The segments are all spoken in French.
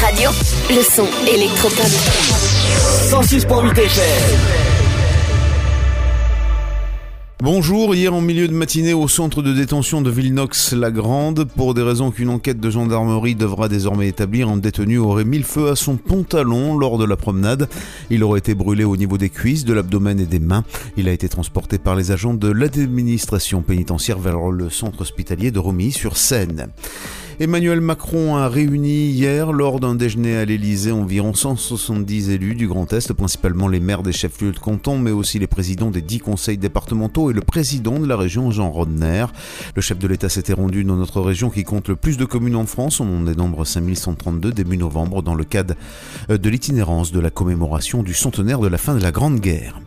Radio. Le son électropop. 106.8 FM. Bonjour, hier en milieu de matinée au centre de détention de Villenox-la-Grande, pour des raisons qu'une enquête de gendarmerie devra désormais établir, un détenu aurait mis le feu à son pantalon lors de la promenade. Il aurait été brûlé au niveau des cuisses, de l'abdomen et des mains. Il a été transporté par les agents de l'administration pénitentiaire vers le centre hospitalier de Romilly-sur-Seine. Emmanuel Macron a réuni hier, lors d'un déjeuner à l'Elysée, environ 170 élus du Grand Est, principalement les maires des chefs-lieux de canton, mais aussi les présidents des dix conseils départementaux et le président de la région, Jean Rodner. Le chef de l'État s'était rendu dans notre région qui compte le plus de communes en France. On en dénombre 5132 début novembre dans le cadre de l'itinérance de la commémoration du centenaire de la fin de la Grande Guerre.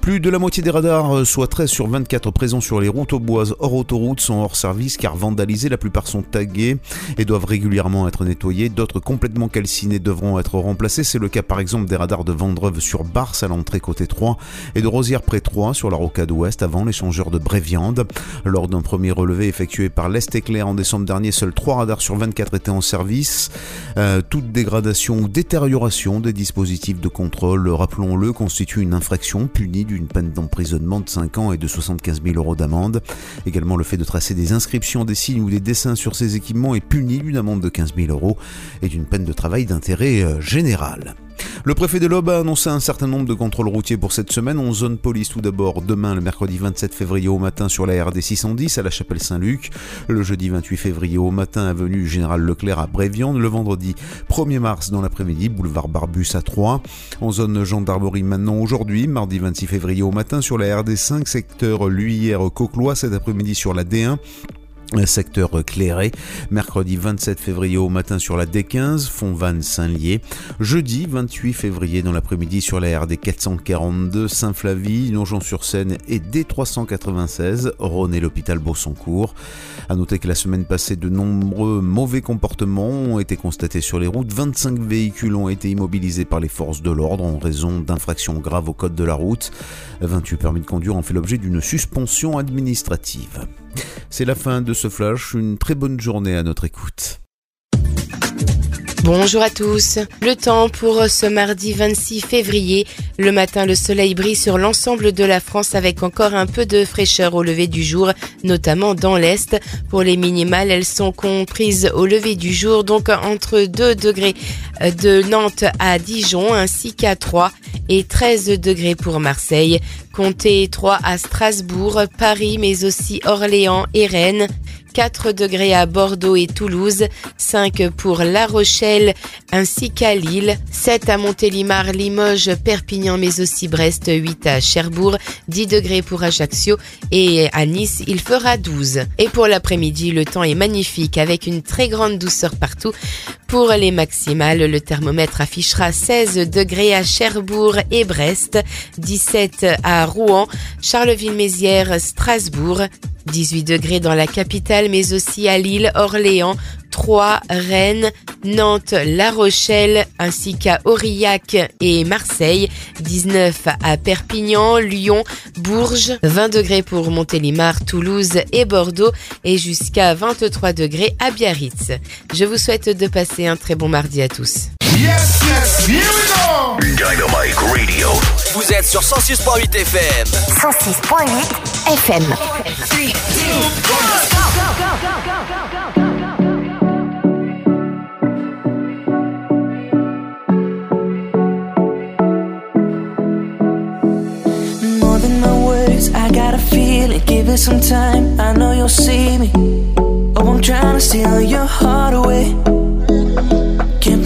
Plus de la moitié des radars, soit 13 sur 24 présents sur les routes boises hors autoroute, sont hors service car vandalisés. La plupart sont tagués et doivent régulièrement être nettoyés. D'autres complètement calcinés devront être remplacés. C'est le cas par exemple des radars de Vendreuve sur Barse à l'entrée côté 3 et de Rosière près 3 sur la rocade ouest avant l'échangeur de Bréviande. Lors d'un premier relevé effectué par l'Est Éclair en décembre dernier, seuls 3 radars sur 24 étaient en service. Euh, toute dégradation ou détérioration des dispositifs de contrôle, rappelons-le, constitue une infraction punie d'une peine d'emprisonnement de 5 ans et de 75 000 euros d'amende. Également, le fait de tracer des inscriptions, des signes ou des dessins sur ces équipements est puni d'une amende de 15 000 euros et d'une peine de travail d'intérêt euh, général. Le préfet de l'Aube a annoncé un certain nombre de contrôles routiers pour cette semaine. En zone police tout d'abord, demain le mercredi 27 février au matin sur la RD 610 à la chapelle Saint-Luc, le jeudi 28 février au matin avenue Général Leclerc à Bréviande, le vendredi 1er mars dans l'après-midi boulevard Barbus à 3. En zone gendarmerie maintenant aujourd'hui, mardi 26 février au matin sur la RD 5 secteur Luyère Coquelois cet après-midi sur la D1 secteur clairé, mercredi 27 février au matin sur la D15, Fontvannes-Saint-Lié, jeudi 28 février dans l'après-midi sur la RD 442, Saint-Flavie, Nongeon-sur-Seine et D396, Rhône et l'hôpital Beausoncourt. À noter que la semaine passée, de nombreux mauvais comportements ont été constatés sur les routes. 25 véhicules ont été immobilisés par les forces de l'ordre en raison d'infractions graves au code de la route. 28 permis de conduire ont fait l'objet d'une suspension administrative. C'est la fin de ce flash, une très bonne journée à notre écoute. Bonjour à tous. Le temps pour ce mardi 26 février. Le matin, le soleil brille sur l'ensemble de la France avec encore un peu de fraîcheur au lever du jour, notamment dans l'Est. Pour les minimales, elles sont comprises au lever du jour, donc entre 2 degrés de Nantes à Dijon ainsi qu'à 3 et 13 degrés pour Marseille. Comptez 3 à Strasbourg, Paris, mais aussi Orléans et Rennes. 4 degrés à Bordeaux et Toulouse, 5 pour La Rochelle ainsi qu'à Lille, 7 à Montélimar, Limoges, Perpignan mais aussi Brest, 8 à Cherbourg, 10 degrés pour Ajaccio et à Nice il fera 12. Et pour l'après-midi le temps est magnifique avec une très grande douceur partout. Pour les maximales, le thermomètre affichera 16 degrés à Cherbourg et Brest, 17 à Rouen, Charleville-Mézières, Strasbourg, 18 degrés dans la capitale, mais aussi à Lille, Orléans, Troyes, Rennes, Nantes, La Rochelle, ainsi qu'à Aurillac et Marseille, 19 à Perpignan, Lyon, Bourges, 20 degrés pour Montélimar, Toulouse et Bordeaux, et jusqu'à 23 degrés à Biarritz. Je vous souhaite de passer un très bon mardi à tous. Yes, yes, here we go. Dynamite Radio. Vous êtes sur 106.8 FM. 106.8 FM. More than my words, I got a feeling. Give it some time, I know you'll see me. Oh, I'm trying to steal your heart away.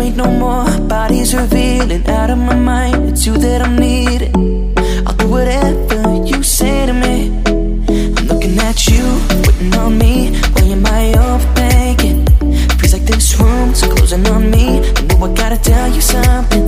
Wait no more, bodies revealing out of my mind. It's you that I'm needing. I'll do whatever you say to me. I'm looking at you, waiting on me. Weighing my overthinking. Feels like this room's closing on me. I know I gotta tell you something,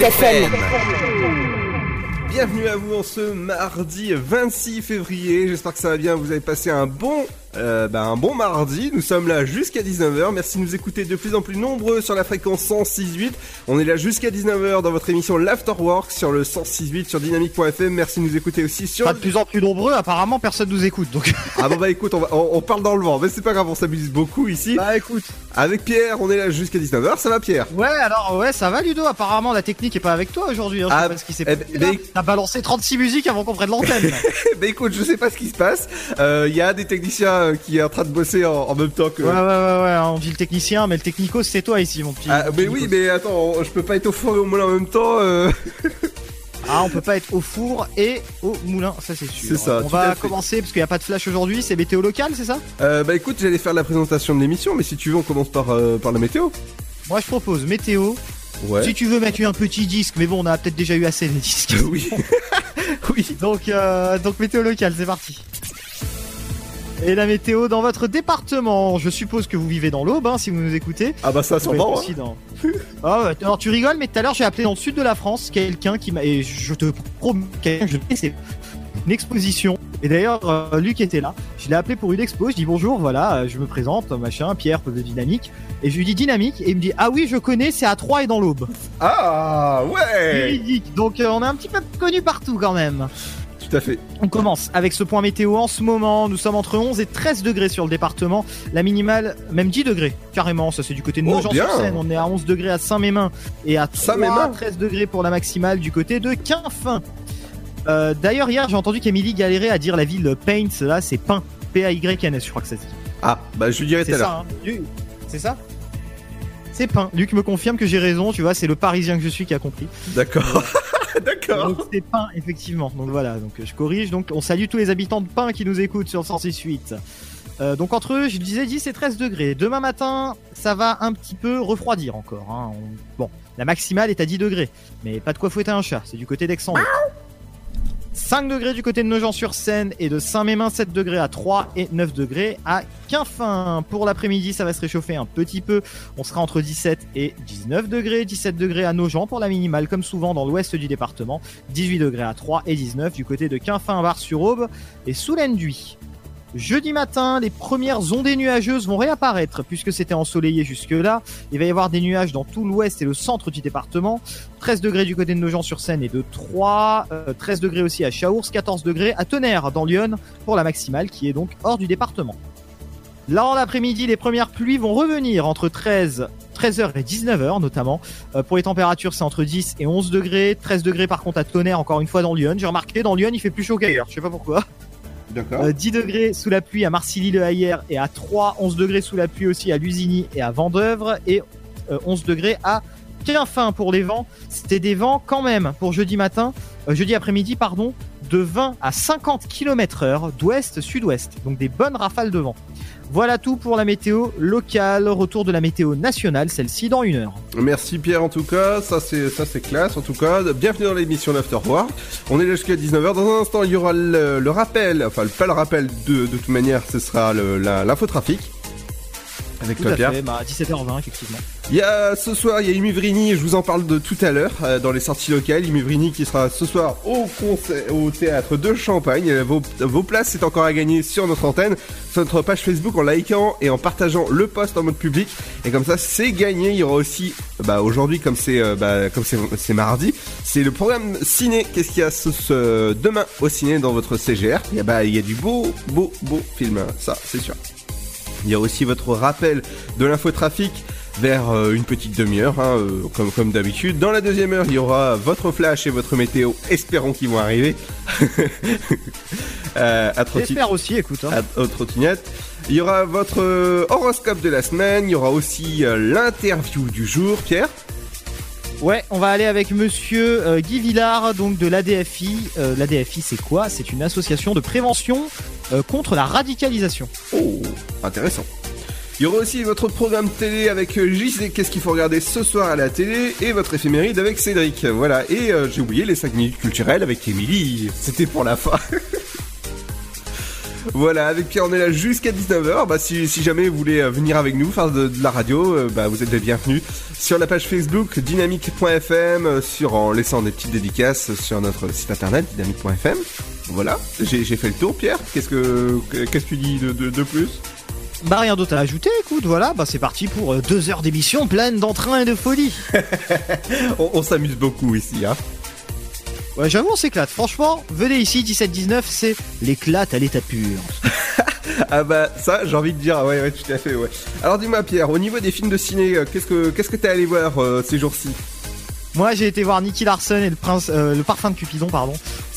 106.8 FM. Bienvenue à vous en ce mardi 26 février. J'espère que ça va bien. Vous avez passé un bon, euh, bah, un bon mardi. Nous sommes là jusqu'à 19h. Merci de nous écouter de plus en plus nombreux sur la fréquence 106.8. On est là jusqu'à 19h dans votre émission L'Afterwork sur le 106.8 sur dynamique.fm. Merci de nous écouter aussi sur. Pas de plus en plus nombreux, apparemment personne nous écoute donc. Ah bon bah écoute, on, va- on- on parle dans le vent, mais c'est pas grave, on s'amuse beaucoup ici. Bah écoute. Avec Pierre, on est là jusqu'à 19h. Ça va Pierre? Ouais, alors ouais, ça va Ludo, apparemment la technique est pas avec toi aujourd'hui. Hein, je sais Ah, pas ce qui s'est eh passé. T'as balancé 36 musiques avant qu'on prenne l'antenne. Bah écoute, je sais pas ce qui se passe. Euh, Il y a des techniciens qui est en train de bosser en, en même temps que. ouais, ouais, ouais, ouais, on dit le technicien, mais le technico c'est toi ici, mon petit. Ah, mon mais oui, mais attends, je peux pas être au four et au moulin en même temps. euh. Ah, on peut pas être au four et au moulin, ça c'est sûr. C'est ça, On va commencer parce qu'il y a pas de flash aujourd'hui, c'est météo local, c'est ça? Euh, bah écoute, j'allais faire la présentation de l'émission, mais si tu veux, on commence par, euh, par la météo. Moi je propose météo. Ouais. Si tu veux mettre un petit disque, mais bon, on a peut-être déjà eu assez de disques. oui. oui. Donc, euh, donc météo locale, c'est parti. Et la météo dans votre département. Je suppose que vous vivez dans l'Aube, hein, si vous nous écoutez. Ah bah ça, pouvez sûrement. aussi dans- Ah ouais, alors tu rigoles, mais tout à l'heure j'ai appelé dans le sud de la France quelqu'un qui m'a et je te promets je c'est une exposition. Et d'ailleurs euh, Luc était là. Je l'ai appelé pour une expo. Je dis bonjour, voilà, euh, je me présente, machin, Pierre de Dynamique. Et je lui dis Dynamique et il me dit ah oui je connais, c'est à Troyes et dans l'Aube. Ah ouais. Donc euh, on est un petit peu connu partout quand même. Tout à fait. On commence avec ce point météo en ce moment. Nous sommes entre 11 et 13 degrés sur le département. La minimale, même 10 degrés. Carrément, ça c'est du côté de Oh, Nogent-sur-Seine. On est à 11 degrés à Saint-Mémin et à 3, Saint-Mémin 13 degrés pour la maximale du côté de Quinfin. Euh, D'ailleurs, hier, j'ai entendu qu'Emilie galérait à dire la ville Paint. Là, c'est Pain. P-A-Y-N-S, je crois que ça dit. Ah, bah je lui dirai tout C'est à l'heure. ça, hein. C'est ça? C'est Pain. Luc me confirme que j'ai raison. Tu vois, c'est le parisien que je suis qui a compris. D'accord. D'accord. Donc c'est Pain, effectivement. Donc voilà, donc je corrige. Donc on salue tous les habitants de Pain qui nous écoutent sur 106.8. Euh, donc entre eux, je disais 10 et 13 degrés. Demain matin, ça va un petit peu refroidir encore. hein. On- Bon, la maximale est à 10 degrés. Mais pas de quoi fouetter un chat, c'est du côté d'Aix-en-Othe. 5 degrés du côté de Nogent-sur-Seine et de Saint-Mémin, 7 degrés à 3 et 9 degrés à Quinfin. Pour l'après-midi, ça va se réchauffer un petit peu. On sera entre 17 et 19 degrés. 17 degrés à Nogent pour la minimale, comme souvent dans l'ouest du département. 18 degrés à 3 et 19 du côté de Quinfin, Var-sur-Aube et sous l'Enduit. Jeudi matin, les premières ondées nuageuses vont réapparaître puisque c'était ensoleillé jusque-là. Il va y avoir des nuages dans tout l'ouest et le centre du département. 13 degrés du côté de Nogent-sur-Seine et de 3. euh, 13 degrés aussi à Chaours. 14 degrés à Tonnerre dans Lyon pour la maximale qui est donc hors du département. Là, en l'après-midi, les premières pluies vont revenir entre 13, 13h et 19h notamment. Euh, pour les températures, c'est entre 10 et 11 degrés. 13 degrés par contre à Tonnerre, encore une fois dans Lyon. J'ai remarqué, dans Lyon, il fait plus chaud qu'ailleurs. Je sais pas pourquoi. D'accord. Euh, 10 degrés sous la pluie à Marcilly-le-Hayer et à 3, 11 degrés sous la pluie aussi à Lusigny et à Vendœuvre et euh, 11 degrés à Quinfin pour les vents. C'était des vents quand même pour jeudi matin, euh, jeudi après-midi pardon, de 20 à 50 km heure d'ouest-sud-ouest. Donc des bonnes rafales de vent. Voilà tout pour la météo locale. Retour de la météo nationale, celle-ci dans une heure. Merci Pierre en tout cas, ça c'est classe en tout cas. Bienvenue dans l'émission l'Afterwork. On est là jusqu'à 19h. Dans un instant, il y aura le, rappel, enfin pas le rappel de, de toute manière, ce sera l'infotrafic. Avec Tout toi à Pierre. fait, bah, 17h20 effectivement. Il y a ce soir, il y a Imi Vrini, je vous en parle de tout à l'heure euh, dans les sorties locales. Imi Vrini qui sera ce soir au concert, au théâtre de Champagne. Euh, Vos, vos places, c'est encore à gagner sur notre antenne, sur notre page Facebook en likant et en partageant le post en mode public. Et comme ça, c'est gagné. Il y aura aussi, bah aujourd'hui comme c'est euh, bah, comme c'est mardi, c'est le programme ciné. Qu'est-ce qu'il y a ce, ce- demain au ciné dans votre CGR Il y a bah il y a du beau beau beau film, ça c'est sûr. Il y a aussi votre rappel de l'infotrafic vers euh, une petite demi-heure, hein, euh, comme, comme d'habitude. Dans la deuxième heure, il y aura votre flash et votre météo. Espérons qu'ils vont arriver. euh, à J'espère aussi, écoute. hein. à- aux trottinettes. Il y aura votre euh, horoscope de la semaine. Il y aura aussi l'interview du jour. Pierre Ouais, on va aller avec monsieur euh, Guy Villard, donc de l'ADFI. Euh, L'ADFI, c'est quoi? C'est une association de prévention euh, contre la radicalisation. Oh, intéressant. Il y aura aussi votre programme télé avec euh, JC, qu'est-ce qu'il faut regarder ce soir à la télé, et votre éphéméride avec Cédric. Voilà, et euh, j'ai oublié les 5 minutes culturelles avec Émilie, c'était pour la fin. Voilà, avec Pierre, on est là jusqu'à 19h. Bah, si, si jamais vous voulez euh, venir avec nous faire de, de la radio, euh, bah, vous êtes les bienvenus sur la page Facebook dynamique.fm, euh, sur en laissant des petites dédicaces sur notre site internet dynamique.fm. Voilà, j'ai fait le tour, Pierre. Qu'est-ce que qu'est-ce que tu dis de, de, de plus? Bah rien d'autre à ajouter, écoute, voilà, bah c'est parti pour deux heures d'émission pleine d'entrain et de folie. On, on s'amuse beaucoup ici, hein. Ouais, j'avoue, on s'éclate. Franchement, venez ici, 17-19, c'est l'éclate à l'état pur. Ah bah ça, j'ai envie de dire, ouais, ouais, tout à fait, ouais. Alors dis-moi, Pierre, au niveau des films de ciné, euh, qu'est-ce que qu'est-ce que t'es allé voir euh, ces jours-ci? Moi, j'ai été voir Nicky Larson et le prince, euh, le parfum de Cupidon, pardon.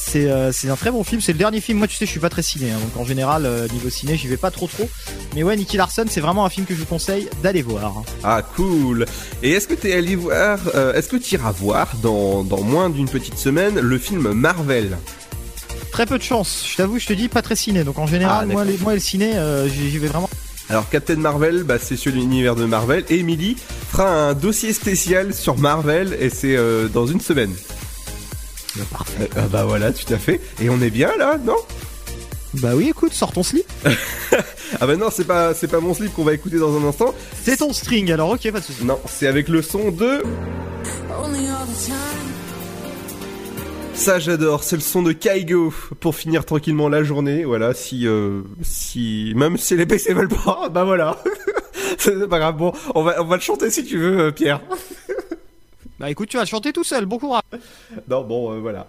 C'est euh, c'est un très bon film. C'est le dernier film. Moi, tu sais, je suis pas très ciné, hein, donc en général, euh, niveau ciné, j'y vais pas trop trop. Mais ouais, Nicky Larson, c'est vraiment un film que je vous conseille d'aller voir. Ah cool. Et est-ce que t'es allé voir, euh, est-ce que tu iras voir dans, dans moins d'une petite semaine le film Marvel? Très peu de chance. Je t'avoue, je te dis pas très ciné. Donc en général, Ah, moi, les, moi, le ciné, j'y j'y vais vraiment. Alors Captain Marvel, bah, c'est sur l'univers de Marvel. Et Emily fera un dossier spécial sur Marvel et c'est euh, dans une semaine. Parfait. Ah bah voilà, tout à fait. Et on est bien là, non? Bah oui, écoute, sors ton slip. Ah bah non, c'est pas c'est pas mon slip qu'on va écouter dans un instant. C'est ton string. Alors ok, pas de soucis. Non, c'est avec le son de. Ça j'adore, c'est le son de Kaigo pour finir tranquillement la journée. Voilà, si euh, si même si les PC veulent pas, bah voilà. c'est pas grave. Bon, on va on va le chanter si tu veux, euh, Pierre. Bah écoute, tu vas chanter tout seul. Bon courage. Non, bon, euh, voilà.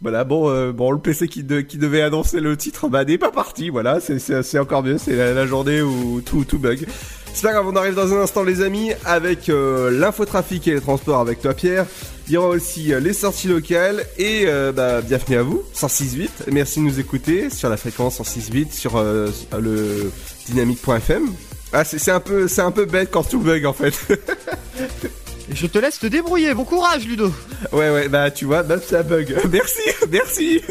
Voilà, bon, euh, bon, le PC qui, de- qui devait annoncer le titre, bah, n'est pas parti. Voilà, c'est- encore mieux. C'est la, journée où tout, tout bug. C'est pas grave, on arrive dans un instant, les amis, avec euh, l'infotrafic et les transports avec toi, Pierre. Il y aura aussi euh, les sorties locales et bah, bienvenue à vous, 106.8. Merci de nous écouter sur la fréquence 106.8 sur le dynamique.fm. Ah, c'est un peu, c'est un peu bête quand tout bug en fait. Je te laisse te débrouiller. Bon courage, Ludo. Ouais, ouais, bah tu vois, bah ça bug. Merci, merci.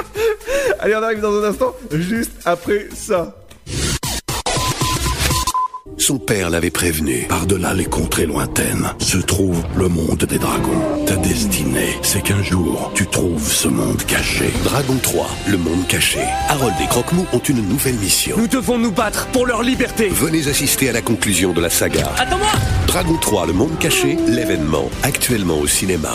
Allez, on arrive dans un instant, juste après ça. Son père l'avait prévenu. Par-delà les contrées lointaines se trouve le monde des dragons. Ta destinée, c'est qu'un jour, tu trouves ce monde caché. Dragon 3, le monde caché. Harold et Croque-Mou ont une nouvelle mission. Nous devons nous battre pour leur liberté. Venez assister à la conclusion de la saga. Attends-moi Dragon 3, le monde caché, l'événement, actuellement au cinéma.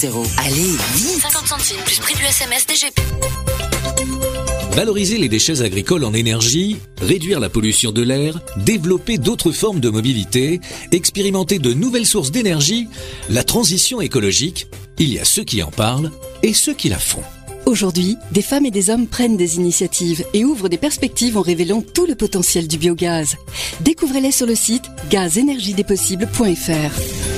Allez, vite 50 centimes plus prix du SMS DGP. Valoriser les déchets agricoles en énergie, réduire la pollution de l'air, développer d'autres formes de mobilité, expérimenter de nouvelles sources d'énergie, la transition écologique, il y a ceux qui en parlent et ceux qui la font. Aujourd'hui, des femmes et des hommes prennent des initiatives et ouvrent des perspectives en révélant tout le potentiel du biogaz. Découvrez-les sur le site gazenergiedespossibles.fr.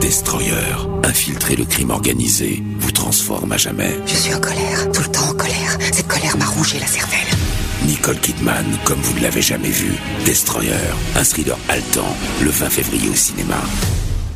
Destroyer, infiltrer le crime organisé, vous transforme à jamais. Je suis en colère, tout le temps en colère. Cette colère m'a rongé la cervelle. Nicole Kidman, comme vous ne l'avez jamais vu. Destroyer, un thriller haletant, le 20 février au cinéma.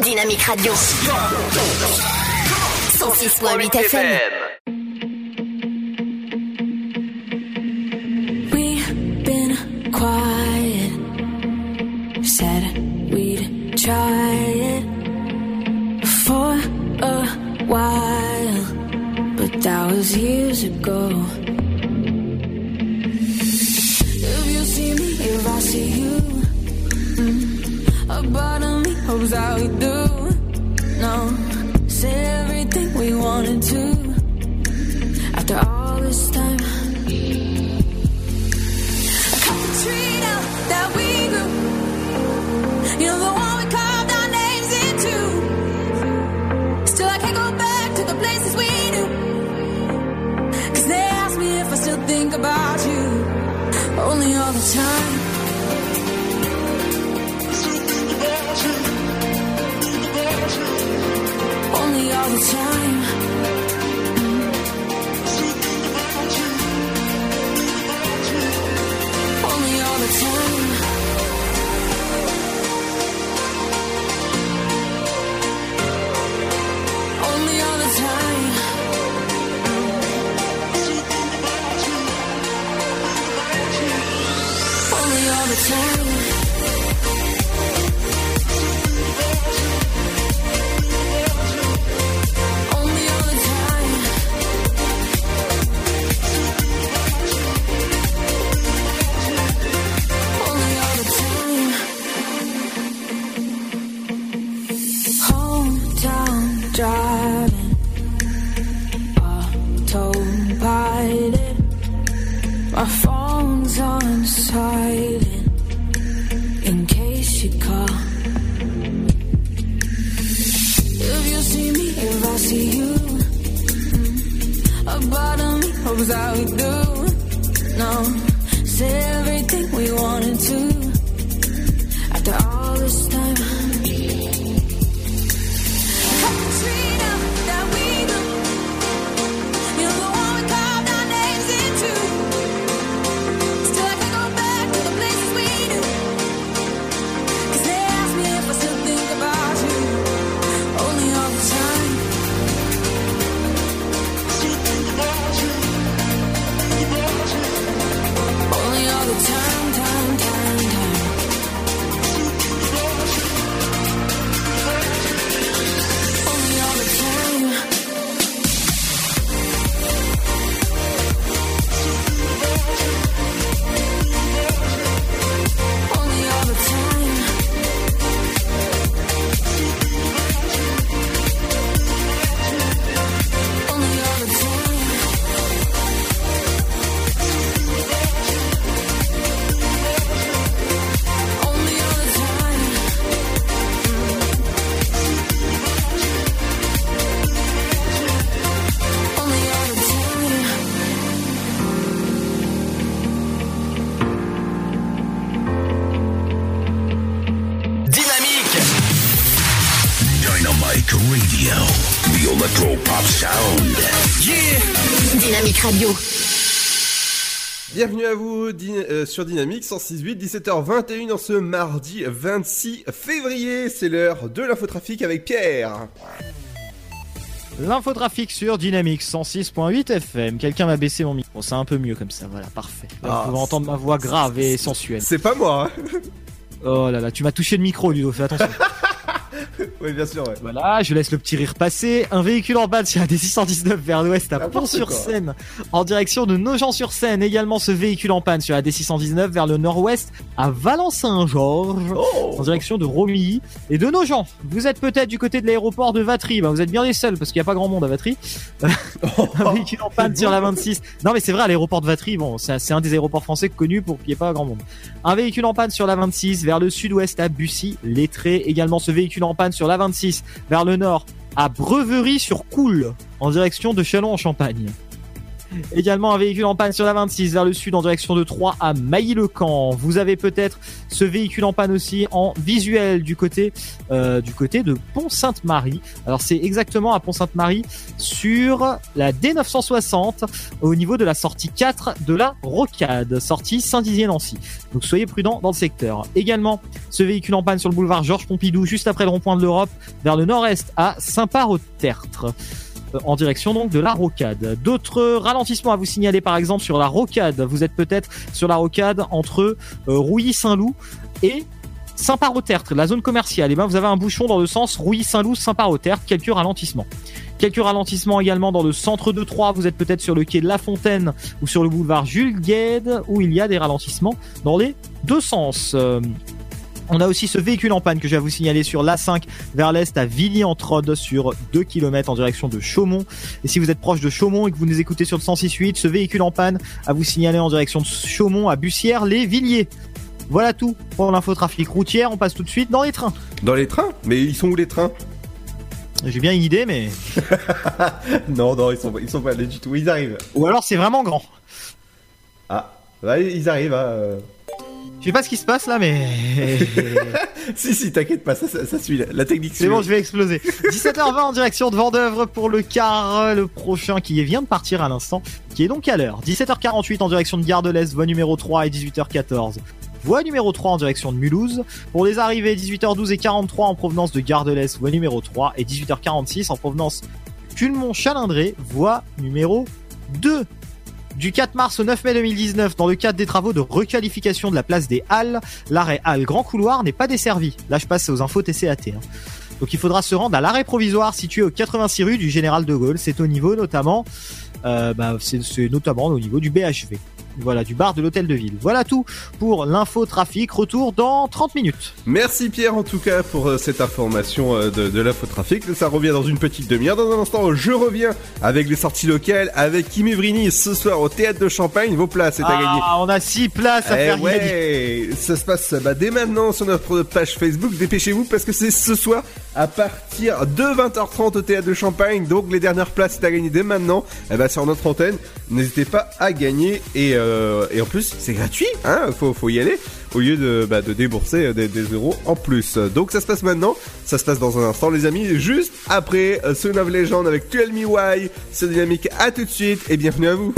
Dynamique Radio. 106.8 FM. We've been quiet. Said we'd try it for a while, but that was years ago. You mm, hopes that we do. No, say everything we wanted to. After all this time. Cut the tree down that we grew. You know the one we carved our names into. Still I can't go back to the places we knew. Cause they ask me if I still think about you. Only all the time. All the time. Euh, sur Dynamique 106.8, 17h21 en ce mardi 26 février. C'est l'heure de l'infotrafic avec Pierre. L'infotrafic sur Dynamics 106.8 FM. Quelqu'un m'a baissé mon micro, c'est un peu mieux comme ça, voilà, parfait. Là, Ah, vous pouvez entendre ma voix grave et sensuelle. C'est pas moi. hein. Oh là là, tu m'as touché le micro, Ludo, fais attention. oui, bien sûr, ouais. Voilà, je laisse le petit rire passer. Un véhicule en panne sur la D619 vers l'ouest à N'importe Pont-sur-Seine, en direction de Nogent-sur-Seine. Également ce véhicule en panne sur la D619 vers le nord-ouest à Valence-Saint-Georges, Oh. en direction de Romilly et de Nogent. Vous êtes peut-être du côté de l'aéroport de Vatry. Ben, vous êtes bien les seuls parce qu'il n'y a pas grand monde à Vatry. un véhicule en panne sur la 26. Non, mais c'est vrai, à l'aéroport de Vatry, bon, c'est c'est un des aéroports français connus pour qu'il n'y ait pas grand monde. Un véhicule en panne sur la 26 vers le sud-ouest à Bussy, Lettré. Également ce véhicule en panne sur la 26 vers le nord à Breverie-sur-Coule, en direction de Châlons-en-Champagne. Également un véhicule en panne sur la 26 vers le sud en direction de Troyes à Mailly-le-Camp. Vous avez peut-être ce véhicule en panne aussi en visuel du côté euh, du côté de Pont-Sainte-Marie. Alors c'est exactement à Pont-Sainte-Marie sur la D960 au niveau de la sortie 4 de la Rocade, sortie Saint-Dizier-Nancy. Donc soyez prudents dans le secteur. Également ce véhicule en panne sur le boulevard Georges Pompidou juste après le rond-point de l'Europe vers le nord-est à Saint-Par-au-Tertre en direction donc de la rocade. D'autres ralentissements à vous signaler par exemple sur la rocade. Vous êtes peut-être sur la rocade entre euh, Rouilly-Saint-Loup et Saint-Par-au-Tertre, la zone commerciale. Et ben vous avez un bouchon dans le sens Rouilly-Saint-Loup, Saint-Par-au-Tertre, quelques ralentissements. Quelques ralentissements également dans le centre de Troyes. Vous êtes peut-être sur le quai de La Fontaine ou sur le boulevard Jules Gued où il y a des ralentissements dans les deux sens. Euh, on a aussi ce véhicule en panne que je vais vous signaler sur l'A5 vers l'est à Villy-en-Trode sur 2 km en direction de Chaumont. Et si vous êtes proche de Chaumont et que vous nous écoutez sur le 106.8, ce véhicule en panne à vous signaler en direction de Chaumont à Bussière-les-Villiers. Voilà tout pour l'infotrafic routière. On passe tout de suite dans les trains. Dans les trains? Mais ils sont où les trains? J'ai bien une idée, mais. Non, non, ils sont, ils sont pas allés du tout. Ils arrivent. Ou alors c'est vraiment grand. Ah, ouais, ils arrivent. Hein. Euh. Je sais pas ce qui se passe là, mais. si, si, t'inquiète pas, ça, ça, ça suit. La, la technique C'est bon, je vais exploser. 17h20 en direction de Vendœuvre pour le car, le prochain qui vient de partir à l'instant, qui est donc à l'heure. 17h48 en direction de Gare de l'Est, voie numéro 3 et 18h14. Voie numéro 3 en direction de Mulhouse. Pour les arrivées, 18h12 et 43 en provenance de Gare de l'Est, voie numéro 3 et 18h46 en provenance Culmont-Chalindré, voie numéro 2. Du 4 mars au 9 mai 2019, dans le cadre des travaux de requalification de la place des Halles, l'arrêt Halles Grand Couloir n'est pas desservi. Là, je passe aux infos TCAT. hein. Donc il faudra se rendre à l'arrêt provisoire situé au 86 rue du Général de Gaulle. C'est au niveau notamment, euh, bah, c'est notamment au niveau du BHV. Voilà, du bar de l'hôtel de ville. Voilà tout pour l'info trafic. Retour dans 30 minutes. Merci Pierre en tout cas pour euh, cette information euh, de, de l'infotrafic. Ça revient dans une petite demi-heure. Dans un instant, je reviens avec les sorties locales avec Kim Evrini ce soir au théâtre de Champagne. Vos places est à gagner. Ah, on a 6 places à Eh faire gagner. ça se passe bah, dès maintenant sur notre page Facebook. Dépêchez-vous parce que c'est ce soir à partir de 20h30 au théâtre de Champagne. Donc les dernières places c'est à gagner dès maintenant. Eh ben, sur notre antenne. N'hésitez pas à gagner et, euh, et en plus c'est gratuit. Hein, faut, faut y aller au lieu de, bah, de débourser des, euros en plus. Donc ça se passe maintenant. Ça se passe dans un instant les amis. Juste après euh, Son of Legend avec Tell Me Why. C'est dynamique. À tout de suite et bienvenue à vous.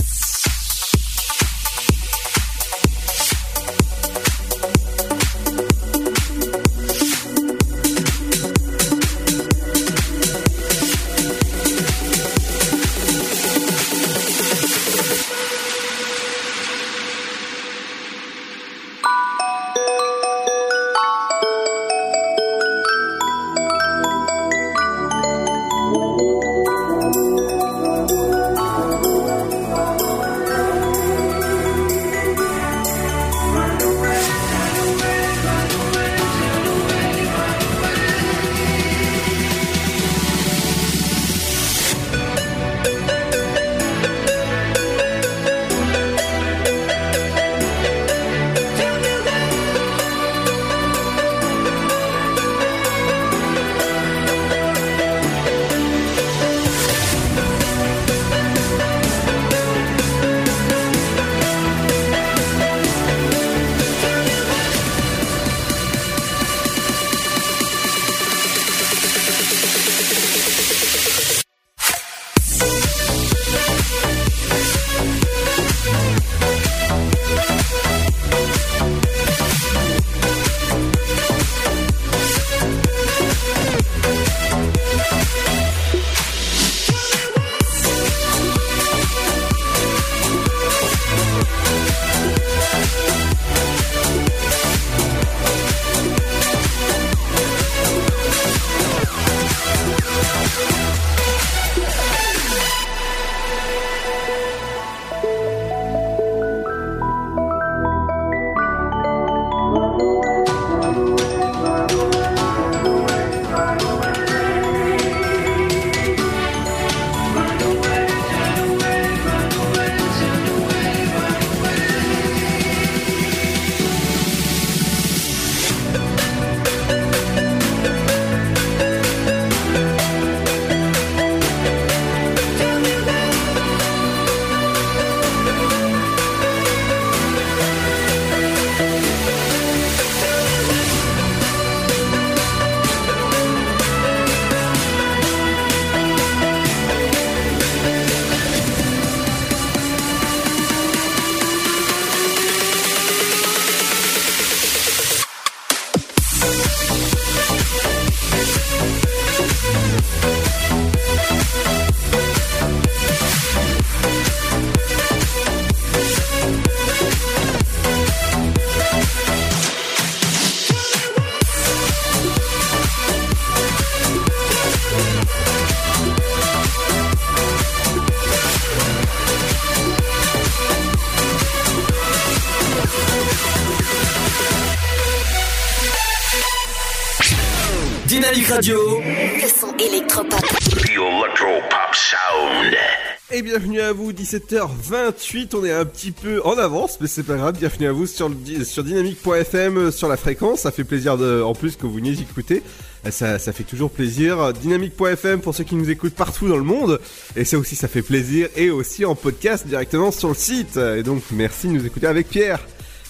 17h28, on est un petit peu en avance, mais c'est pas grave, bienvenue à vous sur, le, sur dynamique.fm, euh, sur la fréquence, ça fait plaisir de, en plus que vous n'y écoutez, Euh, ça, ça fait toujours plaisir. Dynamique.fm pour ceux qui nous écoutent partout dans le monde, et ça aussi ça fait plaisir, et aussi en podcast directement sur le site, et donc merci de nous écouter avec Pierre.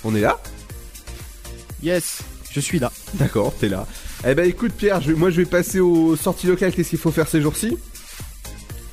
On est là Yes, je suis là. D'accord, t'es là. Eh ben écoute Pierre, je- moi je vais passer aux sorties locales, qu'est-ce qu'il faut faire ces jours-ci?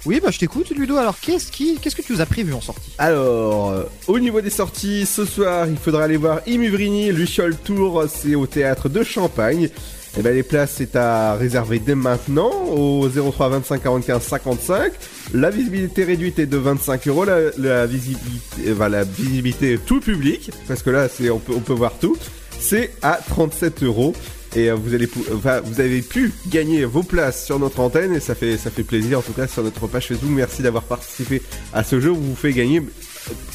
Oui, bah je t'écoute, Ludo. Alors, qu'est-ce qui, qu'est-ce que tu nous as prévu en sortie? Alors, euh, au niveau des sorties, ce soir, il faudra aller voir Imuvrini, Luciole Tour, c'est au théâtre de Champagne. Et ben les places c'est à réserver dès maintenant au 03 25 45 55. La visibilité réduite est de 25 euros. La, visibilité, euh, bah, la visibilité tout public, parce que là c'est on peut on peut voir tout. C'est à 37 euros. Et euh, vous vous avez pu gagner vos places sur notre antenne et ça fait plaisir en tout cas sur notre page Facebook. Merci d'avoir participé à ce jeu. On vous fait gagner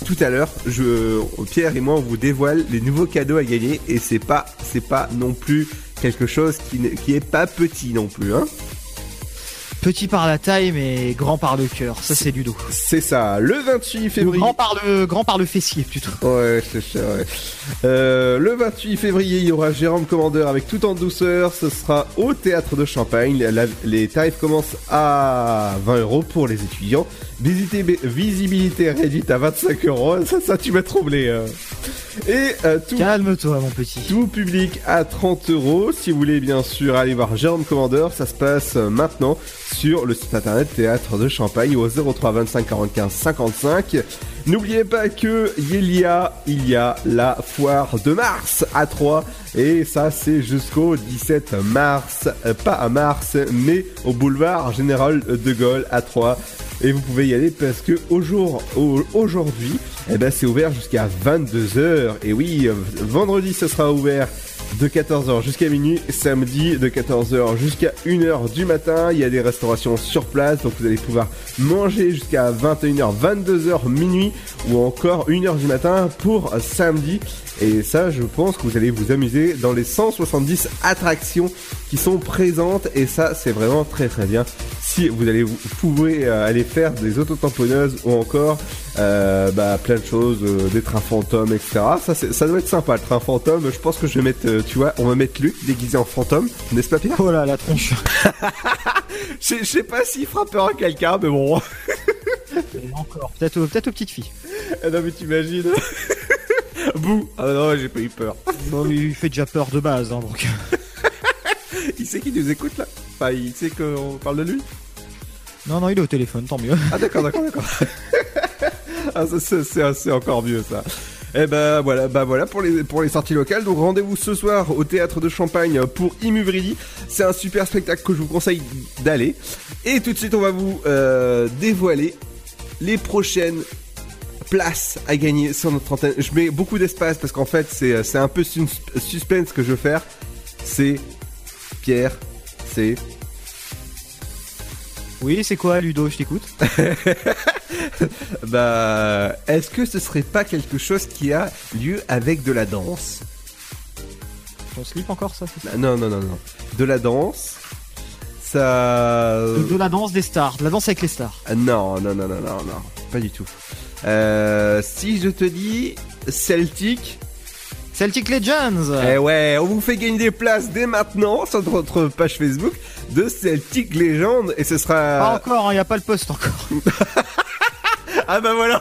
tout à l'heure. Je Pierre et moi on vous dévoile les nouveaux cadeaux à gagner et c'est pas c'est pas non plus quelque chose qui qui est pas petit non plus hein. Petit par la taille, mais grand par le cœur. Ça, c'est Ludo. C'est ça. Le 28 Ou février. Grand par le, grand par le fessier, plutôt. Ouais, c'est ça, ouais. Euh, le 28 février, il y aura Jérôme Commandeur avec Tout en douceur. Ce sera au théâtre de Champagne. La- les tarifs commencent à 20 euros pour les étudiants. Visité- visibilité réduite à 25 euros. Ça, ça, tu m'as troublé. euh. Et euh, tout, Calme-toi, mon petit. tout public à 30 euros. Si vous voulez, bien sûr, aller voir Jérôme Commandeur, ça se passe euh, maintenant sur le site internet Théâtre de Champagne au 03 25 45 55. N'oubliez pas que il y a, il y a la foire de mars à 3 et ça c'est jusqu'au 17 mars, Euh, pas à mars mais au boulevard Général de Gaulle à 3 et vous pouvez y aller parce que au jour, au- aujourd'hui, eh ben c'est ouvert jusqu'à 22h et oui, euh, vendredi ce sera ouvert de 14h jusqu'à minuit, samedi de 14h jusqu'à 1h du matin. Il y a des restaurations sur place, donc vous allez pouvoir manger jusqu'à 21h, 22h minuit ou encore 1h du matin pour samedi. Et ça, je pense que vous allez vous amuser dans les 170 attractions qui sont présentes et ça, c'est vraiment très très bien. Si vous allez vous pouvez euh, aller faire des autotamponneuses ou encore euh, bah, plein de choses, euh, des trains fantômes, etc. Ça, ça doit être sympa, le train fantôme. Je pense que je vais mettre, euh, tu vois, on va mettre Luc déguisé en fantôme, n'est-ce pas Pierre? Oh là, la tronche. Je sais pas s'il frappera quelqu'un, mais bon. Encore. Peut-être aux, peut-être aux petites filles. Ah non, mais t'imagines Bouh Ah non, j'ai pas eu peur. Bon, mais il fait déjà peur de base, hein, donc. Il sait qu'il nous écoute là? Enfin, il sait qu'on parle de lui? Non, non, il est au téléphone, tant mieux. Ah d'accord, d'accord, d'accord. ah, c'est- encore mieux ça. Et ben voilà, bah voilà pour les pour les sorties locales. Donc rendez-vous ce soir au théâtre de Champagne pour Imuvridi. C'est un super spectacle que je vous conseille d'aller. Et tout de suite, on va vous euh, dévoiler les prochaines places à gagner sur notre antenne. Je mets beaucoup d'espace parce qu'en fait, c'est un peu sus- suspense que je veux faire. C'est Pierre, c'est Oui, c'est quoi, Ludo Je t'écoute. bah, est-ce que ce serait pas quelque chose qui a lieu avec de la danse Ton slip encore, ça c'est ça Non, non, non, non. De la danse, ça. de, de la danse des stars, de la danse avec les stars. Ah, Non, non, non, non, non, non, pas du tout. Euh, si je te dis Celtic. Celtic Legends Eh ouais, on vous fait gagner des places dès maintenant sur notre page Facebook de Celtic Legend et ce Pas sera. encore, il n'y a pas le poste encore. Ah bah voilà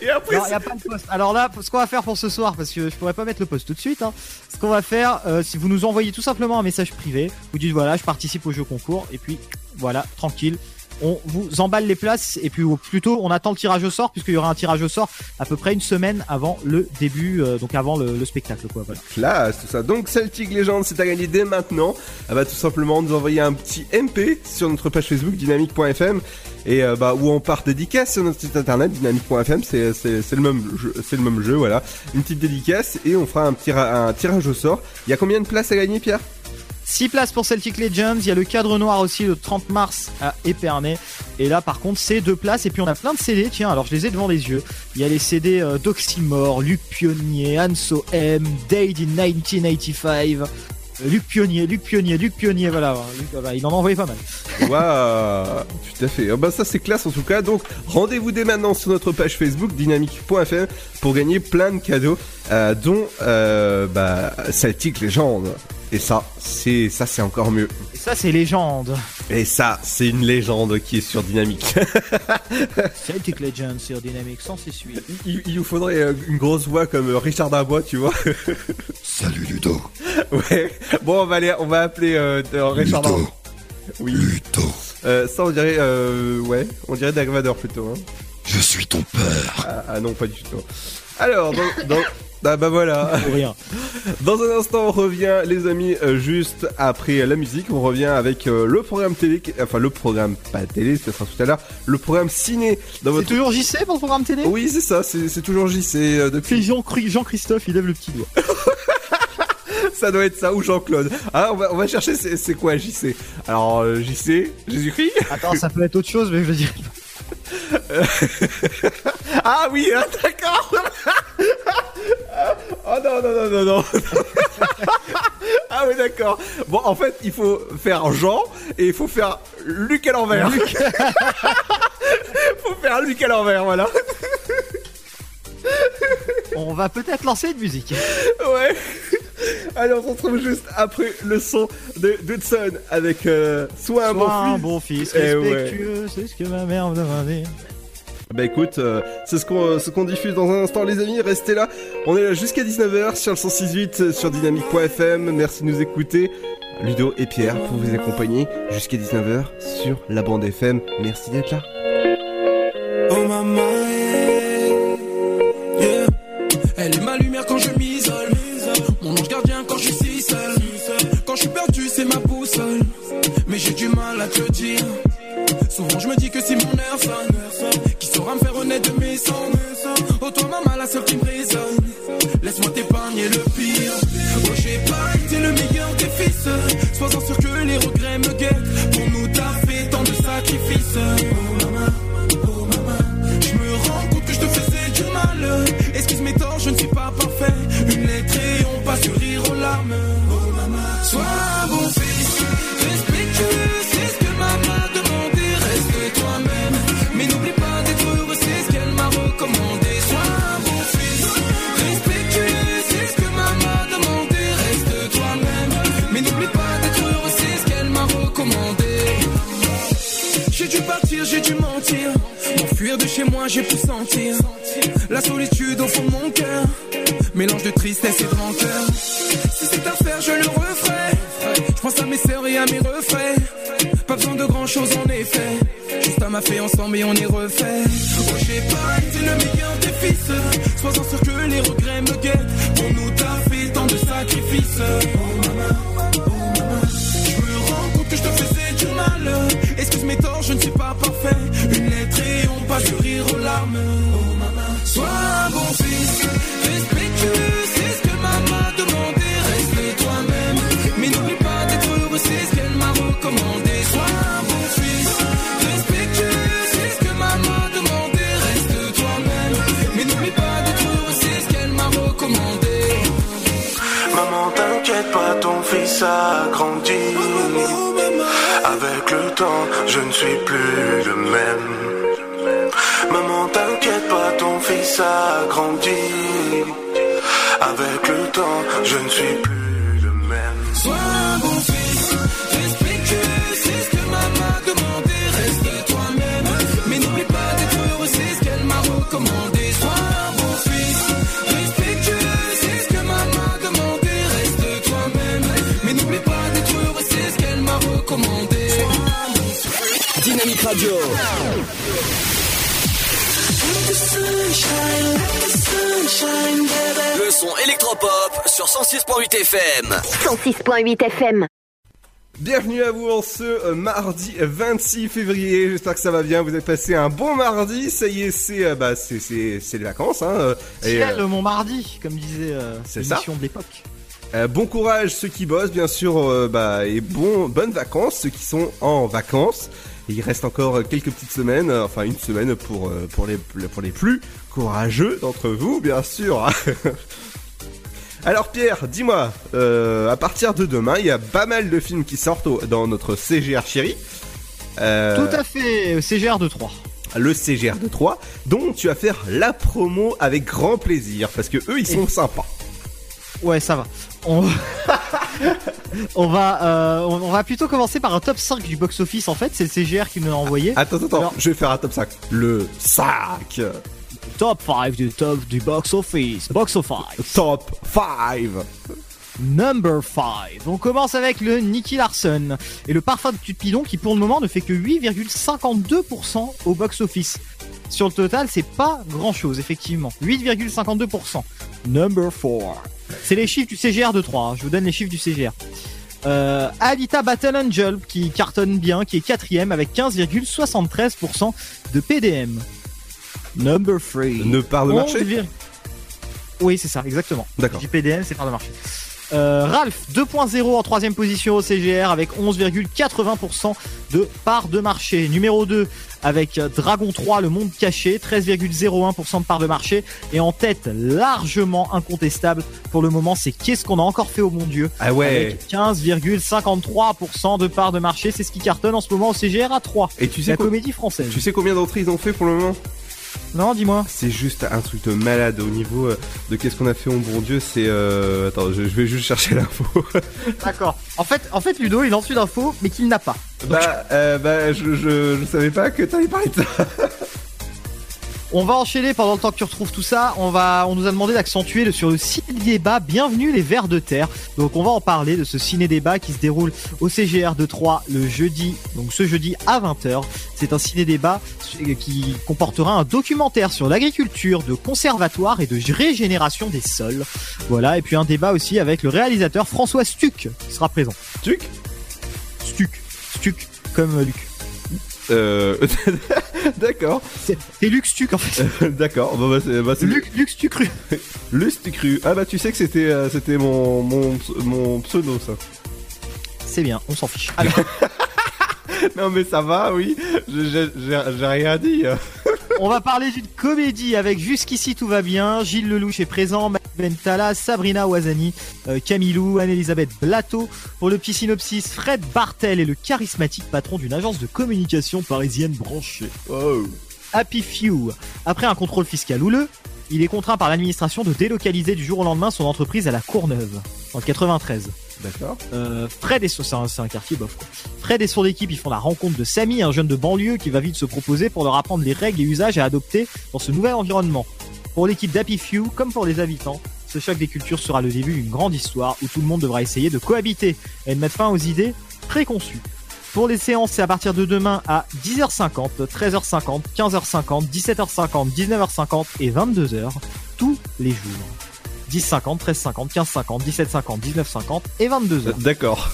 Et après, Non, y a pas de poste. Alors là, ce qu'on va faire pour ce soir, parce que je pourrais pas mettre le poste tout de suite, hein, ce qu'on va faire, euh, si vous nous envoyez tout simplement un message privé, vous dites voilà, je participe au jeu concours, et puis voilà, tranquille. On vous emballe les places et puis plutôt on attend le tirage au sort puisqu'il y aura un tirage au sort à peu près une semaine avant le début, euh, donc avant le, le spectacle quoi. Classe, tout ça. Donc Celtic Legend, c'est à gagner dès maintenant. Ah bah tout simplement nous envoyer un petit MP sur notre page Facebook dynamique.fm et euh, bah où on part dédicace sur notre site internet dynamique.fm, c'est le même c'est le même jeu voilà. Une petite dédicace et on fera un petit un tirage au sort. Il y a combien de places à gagner Pierre? 6 places pour Celtic Legends, il y a le cadre noir aussi le 30 mars à Épernay. Et là par contre c'est deux places et puis on a plein de CD, tiens alors je les ai devant les yeux. Il y a les CD euh, d'Oxymore, Luc Pionnier, Anso M, Dade in 1985. Luc Pionnier, Luc Pionnier, Luc Pionnier, voilà. Voilà, il en a envoyé pas mal. Waouh, tout à fait. Ah bah ça c'est classe en tout cas. Donc rendez-vous dès maintenant sur notre page Facebook dynamique.fm pour gagner plein de cadeaux, euh, dont euh, bah, Celtic Légende. Et ça, c'est ça c'est encore mieux. Et ça c'est légende. Et ça, c'est une légende qui est sur Dynamique. Celtic Legend sur Dynamique 168. il, il vous faudrait euh, une grosse voix comme euh, Richard Darbois, tu vois. Salut Ludo. ouais. Bon, on va aller, on va appeler euh, euh, Richard Ludo. Darbois. Oui. Ludo. Euh, ça, on dirait, euh, ouais, on dirait Dark Vador plutôt. Hein. Je suis ton père. Ah, ah non, pas du tout. Alors, dans, dans- ah bah voilà. Pour rien. Dans un instant, on revient, les amis, euh, juste après la musique. On revient avec euh, le programme télé, enfin le programme pas télé, ce sera tout à l'heure, le programme ciné. Dans C'est votre... toujours JC pour le programme télé? Oui, c'est ça, c'est toujours JC euh, depuis. C'est Jean- Jean-Christophe, il lève le petit doigt. Ça doit être ça ou Jean-Claude. Ah, on va, on va chercher c'est quoi JC. Alors euh, JC, Jésus-Christ? Attends, ça peut être autre chose, mais je dirai pas. Ah oui, ah, d'accord. Oh non non non non non. ah oui d'accord. Bon en fait il faut faire Jean et il faut faire Luc à l'envers. faut faire Luc à l'envers voilà. On va peut-être lancer une musique. Ouais. Allez on se retrouve juste après le son de Dudson avec euh, Sois un Sois un bon fils. bon fils, Eh ouais. respectueux, c'est ce que ma mère me demandait. Bah écoute, euh, c'est ce qu'on diffuse dans un instant les amis, restez là. On est là jusqu'à 19h sur le 106.8 euh, sur dynamique.fm. Merci de nous écouter. Ludo et Pierre pour vous accompagner jusqu'à 19h sur la bande FM. Merci d'être là. Oh maman, yeah. Elle est ma lumière quand je m'isole. Mon ange gardien quand je suis si seul. Quand je suis perdu, c'est ma boussole. Mais j'ai du mal à te dire. Souvent je me dis que si mon heure sonne, Laisse-moi t'épargner le pire. Oh j'ai pas été le meilleur des fils. Sois-en sûr que les regrets me guettent. Pour nous t'as fait tant de sacrifices. J'ai pu sentir la solitude au fond de mon cœur. Mélange de tristesse et de rancœur. Si c'est à faire, je le referai. Je pense à mes sœurs et à mes refrains. Pas besoin de grand chose en effet. Juste à ma ensemble et on y refait. Oh, j'ai pas été le meilleur des fils. Sois-en sûr que les regrets me guettent. Pour nous, t'as fait tant de sacrifices. Grandi. Avec le temps, je ne suis plus le même. Maman, t'inquiète pas, ton fils a grandi. Avec le temps, je ne suis plus Radio. Le son électropop sur 106.8 FM. 106.8 FM. Bienvenue à vous en ce euh, mardi 26 février. J'espère que ça va bien. Vous avez passé un bon mardi. Ça y est, c'est euh, bah c'est c'est c'est les vacances. Hein. euh, et, Ciel, euh, mon mardi, comme disait euh, C'est ça. l'émission de l'époque. euh, bon courage ceux qui bossent, bien sûr. euh, bah et bon bonnes vacances ceux qui sont en vacances. Et il reste encore quelques petites semaines, euh, enfin une semaine pour euh, pour les pour les plus courageux d'entre vous, bien sûr. Alors Pierre, dis-moi, euh, à partir de demain, il y a pas mal de films qui sortent au- dans notre CGR chéri. Euh, Tout à fait, CGR de 3. le CGR de 3, dont tu vas faire la promo avec grand plaisir, parce que eux, ils sont sympas. Ouais, ça va. On, on va, euh, on, on va plutôt commencer par un top 5 du box-office en fait. C'est le CGR qui nous l'a envoyé. Attends, attends, Alors- je vais faire un top 5. Le sac Top 5 du top du box-office. Box-office. Top 5 Number 5. On commence avec le Nicky Larson et le parfum de Cupidon qui pour le moment ne fait que 8,52% au box-office. Sur le total, c'est pas grand chose, effectivement. 8,52%. Number 4. C'est les chiffres du CGR de 3. hein. Je vous donne les chiffres du CGR. Euh, Alita Battle Angel qui cartonne bien, qui est quatrième avec 15,73% de PDM. Number 3. Ne part de marché 11,- Oui, c'est ça, exactement. D'accord. Dis PDM, c'est part de marché. Euh, Ralph 2.0 en troisième position au CGR avec 11,80% de part de marché. Numéro 2 avec Dragon 3, le monde caché, 13,01% de part de marché. Et en tête, largement incontestable pour le moment, c'est Qu'est-ce qu'on a encore fait au mon Dieu Ah ouais. Avec 15,53% de part de marché. C'est ce qui cartonne en ce moment au CGR à 3. Et tu sais La comédie française. Tu sais combien d'entrées ils ont fait pour le moment? Non, dis-moi. C'est juste un truc de malade au niveau euh, de qu'est-ce qu'on a fait au bon Dieu. C'est. Euh... Attends, je, je vais juste chercher l'info. D'accord. En fait, en fait, Ludo, il lance une info, mais qu'il n'a pas. bah, euh, bah je, je, je savais pas que t'allais parler de ça. On va enchaîner pendant le temps que tu retrouves tout ça. On va, on nous a demandé d'accentuer le- sur le ciné débat. Bienvenue les Vers de Terre. Donc on va en parler de ce ciné débat qui se déroule au CGR de 3 le jeudi, donc ce jeudi à 20h. C'est un ciné débat qui comportera un documentaire sur l'agriculture, de conservatoire et de régénération des sols. Voilà. Et puis un débat aussi avec le réalisateur François Stuck qui sera présent. Stuck? Stuck. Stuck comme Luc. Euh. D'accord. C'est c'est Luc Stuck en fait. D'accord. Bah, bah, c'est. Bah, c'est- Luc, Luc Stuck cru. Luc Stucru. Ah bah tu sais que c'était euh, c'était mon, mon mon pseudo ça. C'est bien, on s'en fiche. Alors, non mais ça va, oui. J'ai j'ai rien dit. On va parler d'une comédie avec Jusqu'ici tout va bien. Gilles Lelouch est présent, Matt Bentala, Sabrina Ouazani, euh, Camilou, Anne-Elisabeth Blateau. Pour le petit synopsis, Fred Bartel est le charismatique patron d'une agence de communication parisienne branchée. Happy Few. Après un contrôle fiscal houleux, il est contraint par l'administration de délocaliser du jour au lendemain son entreprise à la Courneuve, en 93. D'accord. Euh, Fred et son, c'est un, c'est un quartier bof. Quoi. Fred et son équipe, ils font la rencontre de Samy, un jeune de banlieue qui va vite se proposer pour leur apprendre les règles et usages à adopter dans ce nouvel environnement. Pour l'équipe d'Happy Few, comme pour les habitants, ce choc des cultures sera le début d'une grande histoire où tout le monde devra essayer de cohabiter et de mettre fin aux idées préconçues. Pour les séances, c'est à partir de demain à 10h50, 13h50, 15h50, 17h50, 19h50 et 22h, tous les jours. 10h50, 13h50, 15h50, 17h50, 19h50 et 22h. D'accord.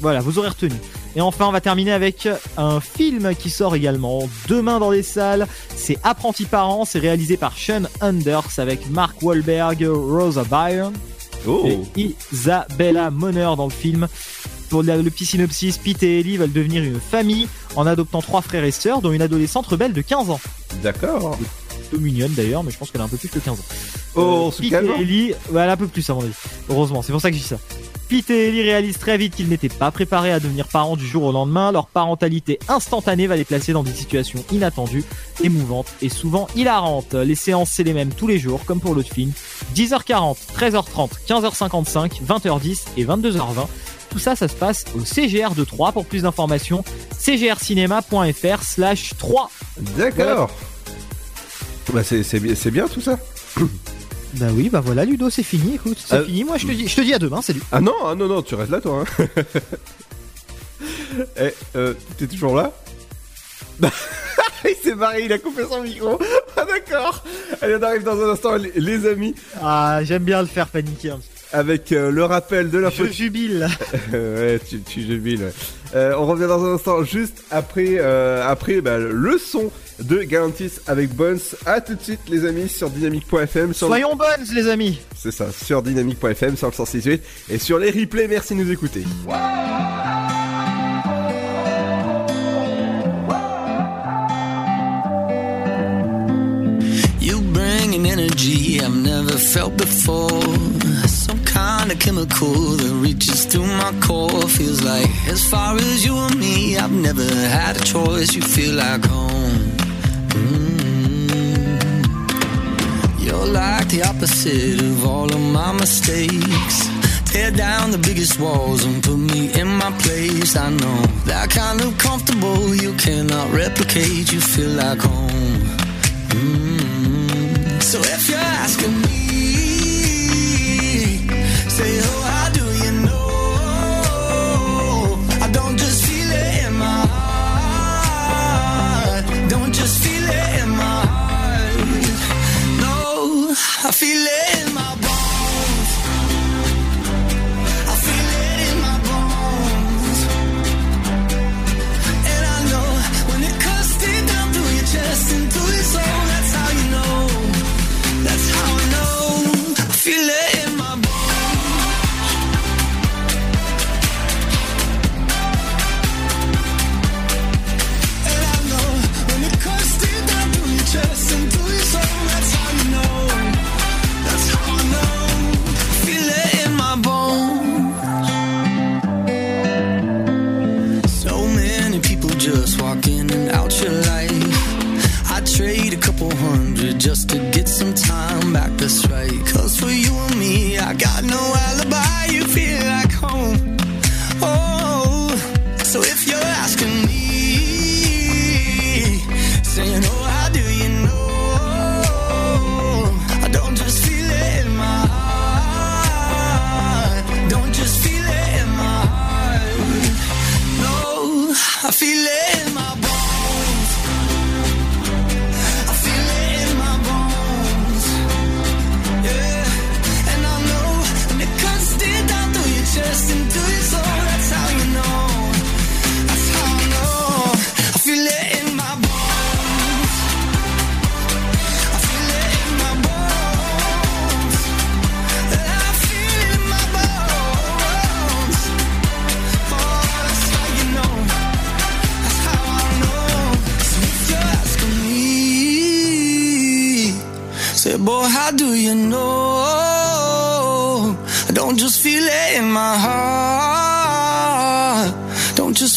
Voilà, vous aurez retenu. Et enfin, on va terminer avec un film qui sort également demain dans les salles. C'est Apprenti Parents, c'est réalisé par Sean Anders avec Mark Wahlberg, Rosa Byrne Oh. et Isabella Moner dans le film. Pour le petit synopsis, Pete et Ellie veulent devenir une famille en adoptant trois frères et sœurs, dont une adolescente rebelle de 15 ans. D'accord. Plutôt mignonne d'ailleurs, mais je pense qu'elle a un peu plus que 15 ans. Oh, on Euh, Pete et Ellie, ouais, elle a un peu plus à mon avis. Heureusement, c'est pour ça que je dis ça. Pete et Ellie réalisent très vite qu'ils n'étaient pas préparés à devenir parents du jour au lendemain. Leur parentalité instantanée va les placer dans des situations inattendues, émouvantes et souvent hilarantes. Les séances, c'est les mêmes tous les jours, comme pour l'autre film. 10h40, 13h30, 15h55, 20h10 et 22h20. Tout ça, ça se passe au CGR de 3. Pour plus d'informations, cgrcinéma.fr slash 3. D'accord. Bah c'est bien, c'est bien tout ça. Bah oui, bah voilà, Ludo, c'est fini. Écoute, c'est Euh, fini. Moi, je te dis, je te dis à demain. Salut. Ah non, ah non, non, tu restes là toi. Hein. Eh, euh, t'es toujours là? Il s'est barré, il a coupé son micro. Ah d'accord. Allez, on arrive dans un instant, les, amis, Ah, j'aime bien le faire paniquer. peu. avec euh, le rappel de l'info. Je jubile. ouais, tu, tu jubiles. ouais. Euh, on revient dans un instant, juste après, après bah, le son de Galantis avec Bones. À tout de suite, les amis, sur dynamique.fm. Sur le- Soyons bonnes, les amis. C'est ça, sur dynamique.fm, sur le 168 et sur les replays. Merci de nous écouter. You bring an energy energy I've never felt before. Some kind of chemical that reaches through my core. Feels like as far as you and me, I've never had a choice. You feel like home. You're like the opposite of all of my mistakes. Tear down the biggest walls and put me in my place. I know that kind of comfortable you cannot replicate. You feel like home. Mm. So if you're asking me, I out your life. I'd trade a couple hundred just to get some time back. That's right. Cause for you and me, I got no alibi. You feel like home. Oh, so if you're asking me, saying, Oh, how do you know? I don't just feel it in my heart. Don't just feel it in my heart. No, I feel it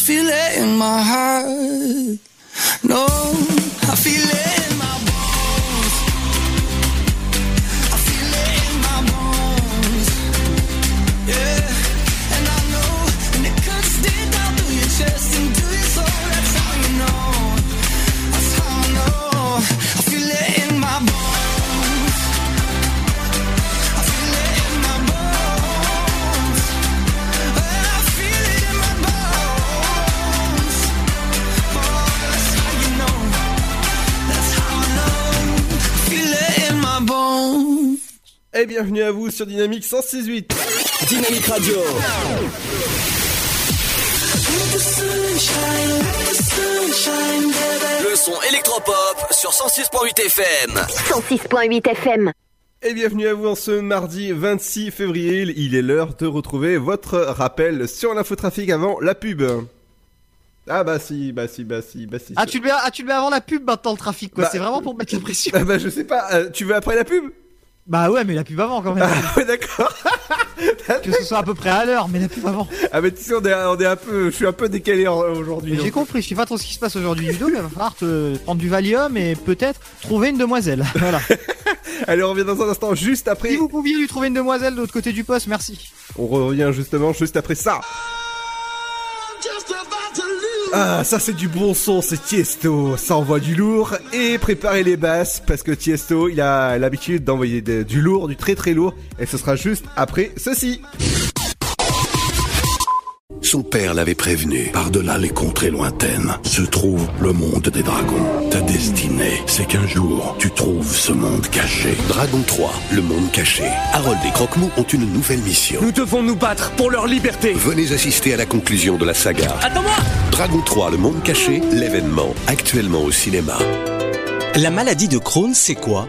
feel it in my heart. À vous sur Dynamique 106.8. Dynamique Radio. Le son électropop sur 106.8 FM. 106.8 FM. Et bienvenue à vous en ce mardi 26 février. Il est l'heure de retrouver votre rappel sur l'infotrafic avant la pub. Ah bah si, bah si, bah si, bah si. Ah tu le mets, ah, tu le mets avant la pub maintenant le trafic quoi. Bah, c'est vraiment pour mettre la pression. Ah bah je sais pas, euh, tu veux après la pub? Bah ouais mais la pub avant quand même. Ah ouais d'accord. que ce soit à peu près à l'heure mais la pub avant. Ah mais tu sais on est, on est un peu, je suis un peu décalé aujourd'hui. J'ai compris, je sais pas trop ce qui se passe aujourd'hui Ludo, mais il va falloir te prendre du Valium et peut-être trouver une demoiselle. Voilà. Allez on revient dans un instant juste après. Si vous pouviez lui trouver une demoiselle de l'autre côté du poste, merci. On revient justement juste après ça. Ah, ça c'est du bon son, c'est Tiesto, ça envoie du lourd et préparez les basses parce que Tiesto il a l'habitude d'envoyer de- du lourd, du très très lourd et ce sera juste après ceci. Son père l'avait prévenu. Par-delà les contrées lointaines se trouve le monde des dragons. Ta destinée, c'est qu'un jour, tu trouves ce monde caché. Dragon 3, le monde caché. Harold et Croque-Mou ont une nouvelle mission. Nous devons nous battre pour leur liberté. Venez assister à la conclusion de la saga. Attends-moi Dragon 3, le monde caché, l'événement, actuellement au cinéma. La maladie de Crohn, c'est quoi?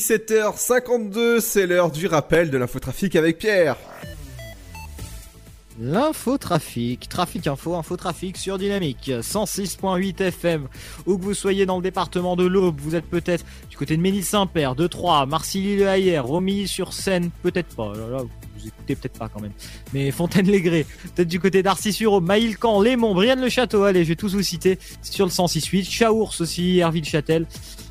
17h52, c'est l'heure du rappel de l'infotrafic avec Pierre. L'infotrafic, trafic info, infotrafic sur Dynamique, 106.8 FM. Où que vous soyez dans le département de l'Aube, vous êtes peut-être du côté de Ménil-Saint-Père, de Troyes, Marcilly-le-Hayer, Romilly-sur-Seine, peut-être pas. Là, vous écoutez peut-être pas quand même. Mais Fontaine-les-Grès, peut-être du côté d'Arcy-sur-Aube, Maïlcan, Lémont, Brienne-le-Château, allez, je vais tous vous citer sur le 106.8. Chaours aussi, Herville-Châtel.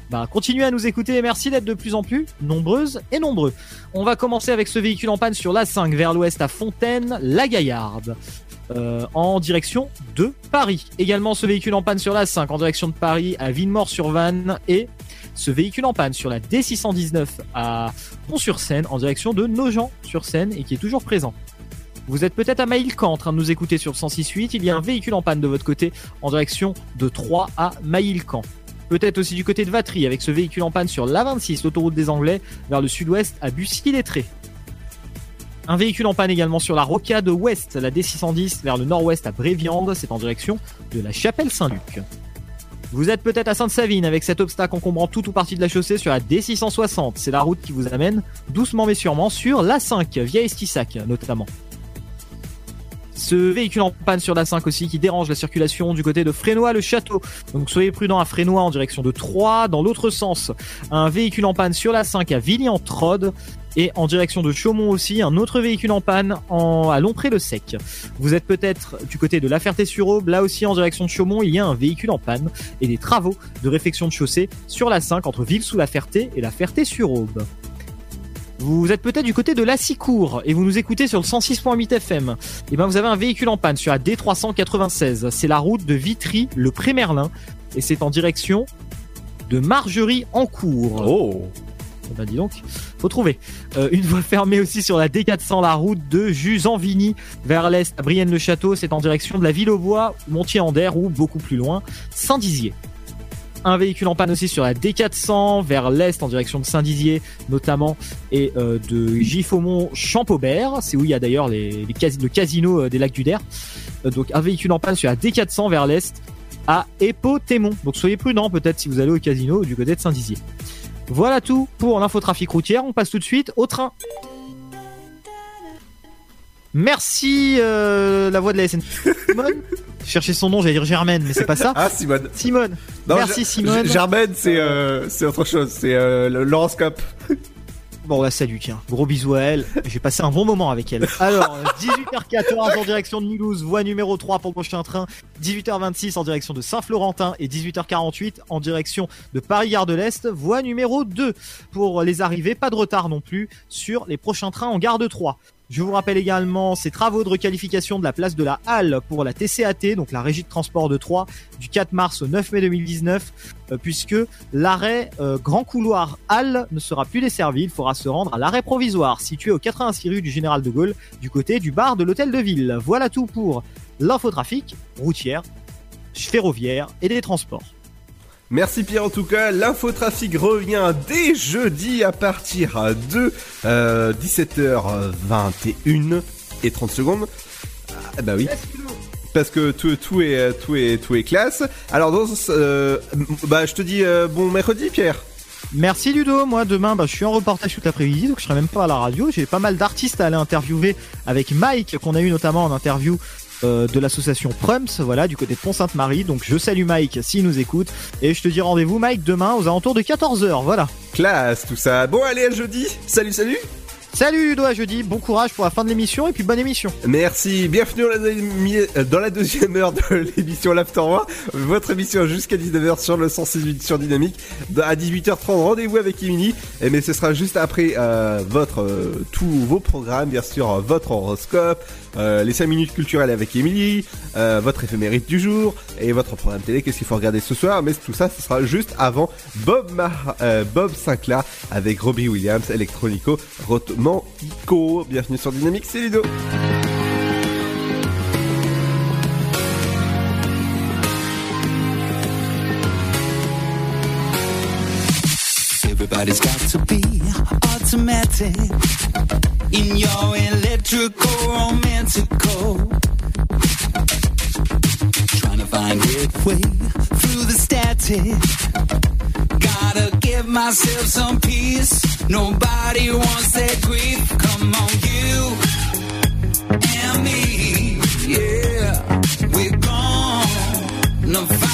Bah, continuez à nous écouter et merci d'être de plus en plus nombreuses et nombreux. On va commencer avec ce véhicule en panne sur l'A5 vers l'ouest à Fontaine, la Gaillarde. Euh, en direction de Paris. Également ce véhicule en panne sur la 5 en direction de Paris à Villemort-sur-Vanne et ce véhicule en panne sur la D619 à Pont-sur-Seine en direction de Nogent-sur-Seine et qui est toujours présent. Vous êtes peut-être à Maïlcan en train de nous écouter sur le 106.8. Il y a un véhicule en panne de votre côté en direction de Troyes à Maïlcan. Peut-être aussi du côté de Vatry avec ce véhicule en panne sur l'A26, l'autoroute des Anglais, vers le sud-ouest à Bussy-Lettré. Un véhicule en panne également sur la rocade ouest, la D610 vers le nord-ouest à Bréviande, c'est en direction de la chapelle Saint-Luc. Vous êtes peut-être à Sainte-Savine avec cet obstacle encombrant tout ou partie de la chaussée sur la D660. C'est la route qui vous amène doucement mais sûrement sur l'A5 via Estissac notamment. Ce véhicule en panne sur la 5 aussi qui dérange la circulation du côté de Frénois-le-Château. Donc soyez prudents à Frénois en direction de Troyes. Dans l'autre sens, un véhicule en panne sur la 5 à Villiers-en-Trode. Et en direction de Chaumont aussi, un autre véhicule en panne à Lompré-le-Sec. Vous êtes peut-être du côté de La Ferté-sur-Aube. Là aussi, en direction de Chaumont, il y a un véhicule en panne et des travaux de réfection de chaussée sur la 5 entre Ville-sous-la Ferté et La Ferté-sur-Aube. Vous êtes peut-être du côté de Lassicourt et vous nous écoutez sur le 106.8 FM. Et ben vous avez un véhicule en panne sur la D396. C'est la route de Vitry, le Pré-Merlin et c'est en direction de Margerie en cours. Oh. Ben dis donc, faut trouver. Euh, une voie fermée aussi sur la D400, la route de Jus-en-Vigny vers l'est à Brienne-le-Château. C'est en direction de la ville aux bois, Montier-en-Der ou beaucoup plus loin, Saint-Dizier. Un véhicule en panne aussi sur la D400 vers l'est en direction de Saint-Dizier notamment et euh, de Giffaumont Champaubert, c'est où il y a d'ailleurs les, les cas- le casino euh, des lacs du Der. Euh, donc un véhicule en panne sur la D400 vers l'est à Épotémont. Donc soyez prudents peut-être si vous allez au casino du côté de Saint-Dizier. Voilà tout pour l'infotrafic routière. On passe tout de suite au train. Merci la voix de la SNCF. Chercher son nom, j'allais dire Germaine, mais c'est pas ça. Ah, Simone. Simone. Non, Merci Simone. Germaine, c'est euh, c'est autre chose. C'est euh, le- l'horoscope. Bon, bah salut, tiens. Gros bisous à elle. J'ai passé un bon moment avec elle. Alors, 18h14 en direction de Mulhouse, voie numéro 3 pour le prochain train. 18h26 en direction de Saint-Florentin et 18h48 en direction de Paris-Gare de l'Est, voie numéro 2. Pour les arrivées, pas de retard non plus sur les prochains trains en gare de Troyes. Je vous rappelle également ces travaux de requalification de la place de la Halle pour la TCAT, donc la Régie de Transport de Troyes, du 4 mars au 9 mai 2019, euh, puisque l'arrêt euh, Grand Couloir Halle ne sera plus desservi. Il faudra se rendre à l'arrêt provisoire, situé au 86 rue du Général de Gaulle, du côté du bar de l'Hôtel de Ville. Voilà tout pour l'infotrafic routière, ferroviaire et des transports. Merci Pierre en tout cas, l'infotrafic revient dès jeudi à partir de euh, 17h21 et 30 secondes. Ah bah oui. Parce que tout, tout est tout est tout est classe. Alors dans euh, bah je te dis euh, bon mercredi Pierre. Merci Ludo, moi demain bah, je suis en reportage toute l'après-midi donc je serai même pas à la radio. J'ai pas mal d'artistes à aller interviewer avec Mike qu'on a eu notamment en interview euh, de l'association Prums, voilà, du côté de Pont-Sainte-Marie. Donc je salue Mike s'il nous écoute et je te dis rendez-vous Mike demain aux alentours de 14h, voilà. Classe tout ça. Bon allez à jeudi. Salut salut. Salut Ludo à jeudi, bon courage pour la fin de l'émission et puis bonne émission. Merci, bienvenue dans la, deuxième heure de l'émission l'After votre émission jusqu'à 19h sur le 168 sur Dynamique. À 18h30, rendez-vous avec Emily, Et mais ce sera juste après euh, votre euh, tous vos programmes, bien sûr, votre horoscope, euh, les 5 minutes culturelles avec Emily, euh, votre éphémérite du jour et votre programme télé. Qu'est-ce qu'il faut regarder ce soir? Mais tout ça, ce sera juste avant Bob, Mar euh, Sinclair avec Robbie Williams, Electronico Romantico. Bienvenue sur Dynamique, c'est Ludo. In your electrical romantical. Trying to find its way through the static. Gotta give myself some peace. Nobody wants that grief. Come on, you and me. Yeah, we're gonna find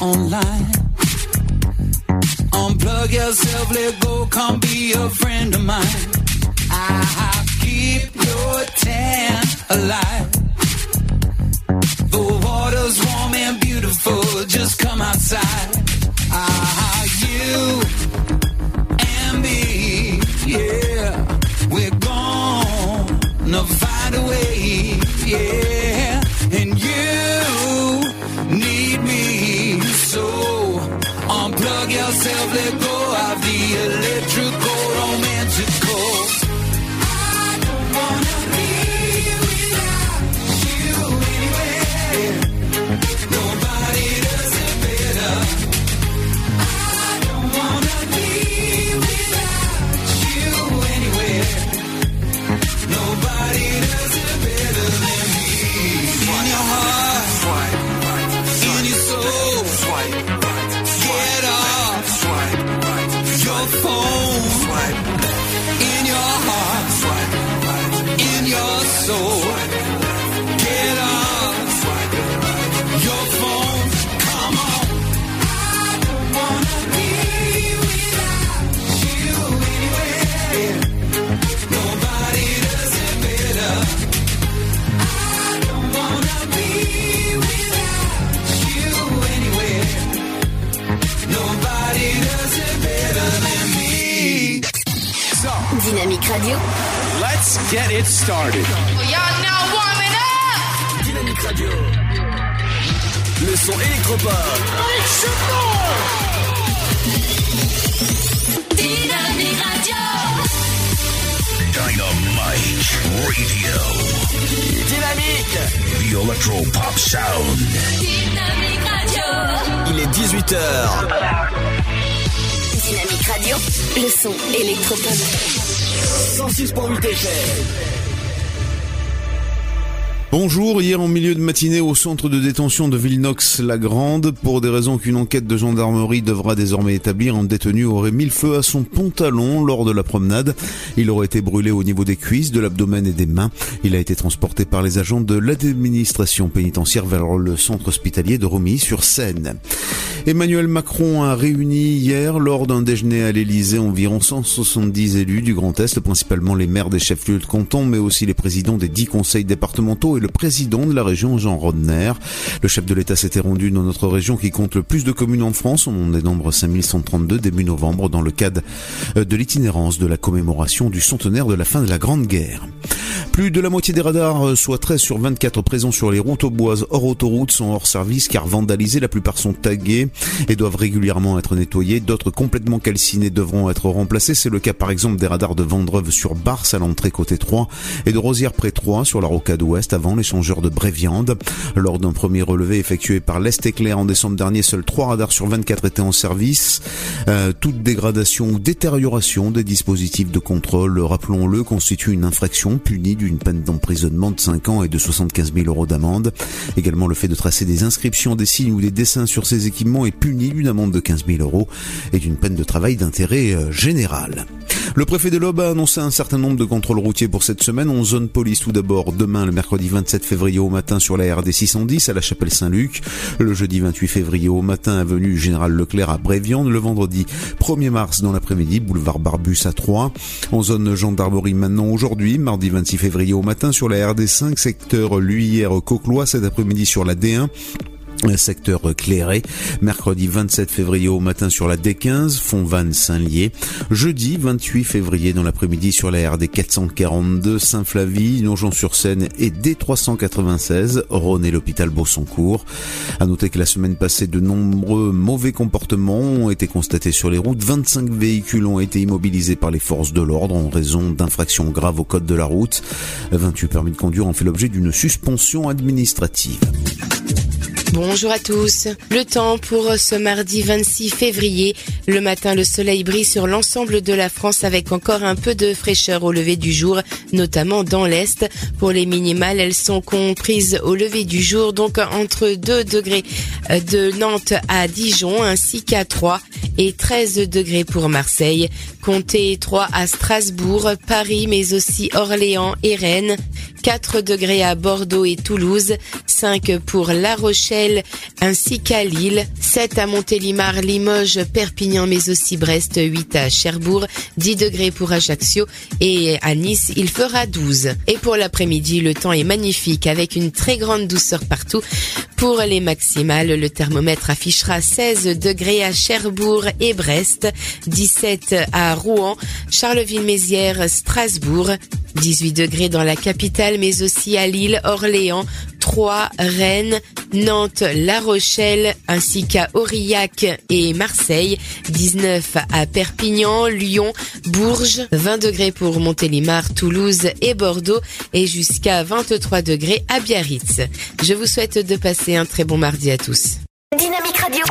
online. Unplug yourself, let go, come be a friend of mine. I'll keep your tan alive. The water's warm and beautiful, just come outside. Ah, you and me, yeah, we're gonna find a way, yeah, get it started. Y'all now warming up. Dynamique Radio. Le son électropop. Dynamique Radio. Dynamite Radio. Dynamique. The Electro Pop Sound. Dynamique Radio. Il est 18h. Dynamique Radio. Le son électropop. 106.8 FM. Bonjour, hier en milieu de matinée au centre de détention de Villenox-la-Grande, pour des raisons qu'une enquête de gendarmerie devra désormais établir, un détenu aurait mis le feu à son pantalon lors de la promenade. Il aurait été brûlé au niveau des cuisses, de l'abdomen et des mains. Il a été transporté par les agents de l'administration pénitentiaire vers le centre hospitalier de Romilly-sur-Seine. Emmanuel Macron a réuni hier, lors d'un déjeuner à l'Elysée, environ 170 élus du Grand Est, principalement les maires des chefs-lieux de canton, mais aussi les présidents des dix conseils départementaux le président de la région, Jean Rodner. Le chef de l'État s'était rendu dans notre région qui compte le plus de communes en France. On en dénombre 5132 début novembre dans le cadre de l'itinérance de la commémoration du centenaire de la fin de la Grande Guerre. Plus de la moitié des radars, soit 13 sur 24 présents sur les routes boises hors autoroute, sont hors service car vandalisés. La plupart sont tagués et doivent régulièrement être nettoyés. D'autres complètement calcinés devront être remplacés. C'est le cas par exemple des radars de Vendreuve sur Barse à l'entrée côté 3 et de Rosière près 3 sur la rocade ouest avant l'échangeur de Bréviande. Lors d'un premier relevé effectué par l'Est Éclair en décembre dernier, seuls 3 radars sur 24 étaient en service. Euh, toute dégradation ou détérioration des dispositifs de contrôle, rappelons-le, constitue une infraction punie d'une peine d'emprisonnement de 5 ans et de 75 000 euros d'amende. Également le fait de tracer des inscriptions, des signes ou des dessins sur ces équipements est puni d'une amende de 15 000 euros et d'une peine de travail d'intérêt euh, général. Le préfet de l'Aube a annoncé un certain nombre de contrôles routiers pour cette semaine. En zone police tout d'abord, demain le mercredi 27 février au matin sur la RD 610 à la chapelle Saint-Luc. Le jeudi 28 février au matin avenue Général Leclerc à Bréviande. Le vendredi 1er mars dans l'après-midi, boulevard Barbus à 3. En zone gendarmerie maintenant aujourd'hui, mardi 26 février au matin sur la RD 5 secteur Luyère-Cauclois cet après-midi sur la D1 secteur clairé, mercredi 27 février au matin sur la D15, Fontvannes-Saint-Lié, jeudi 28 février dans l'après-midi sur la RD 442, Saint-Flavie, Nogent-sur-Seine et D396, Rhône et l'hôpital Beausoncourt. À noter que la semaine passée, de nombreux mauvais comportements ont été constatés sur les routes. 25 véhicules ont été immobilisés par les forces de l'ordre en raison d'infractions graves au code de la route. 28 permis de conduire ont fait l'objet d'une suspension administrative. Bonjour à tous. Le temps pour ce mardi 26 février. Le matin, le soleil brille sur l'ensemble de la France avec encore un peu de fraîcheur au lever du jour, notamment dans l'Est. Pour les minimales, elles sont comprises au lever du jour, donc entre 2 degrés euh, de Nantes à Dijon ainsi qu'à 3 et 13 degrés pour Marseille. Comptez 3 à Strasbourg, Paris, mais aussi Orléans et Rennes 4 degrés à Bordeaux et Toulouse, 5 pour La Rochelle ainsi qu'à Lille, 7 à Montélimar, Limoges, Perpignan mais aussi Brest, 8 à Cherbourg, 10 degrés pour Ajaccio et à Nice il fera 12. Et pour l'après-midi le temps est magnifique avec une très grande douceur partout. Pour les maximales, le thermomètre affichera 16 degrés à Cherbourg et Brest, 17 à Rouen, Charleville-Mézières, Strasbourg, 18 degrés dans la capitale mais aussi à Lille, Orléans, Troyes, Rennes, Nantes, La Rochelle, ainsi qu'à Aurillac et Marseille, 19 à Perpignan, Lyon, Bourges, 20 degrés pour Montélimar, Toulouse et Bordeaux, et jusqu'à 23 degrés à Biarritz. Je vous souhaite de passer un très bon mardi à tous. Dynamique Radio.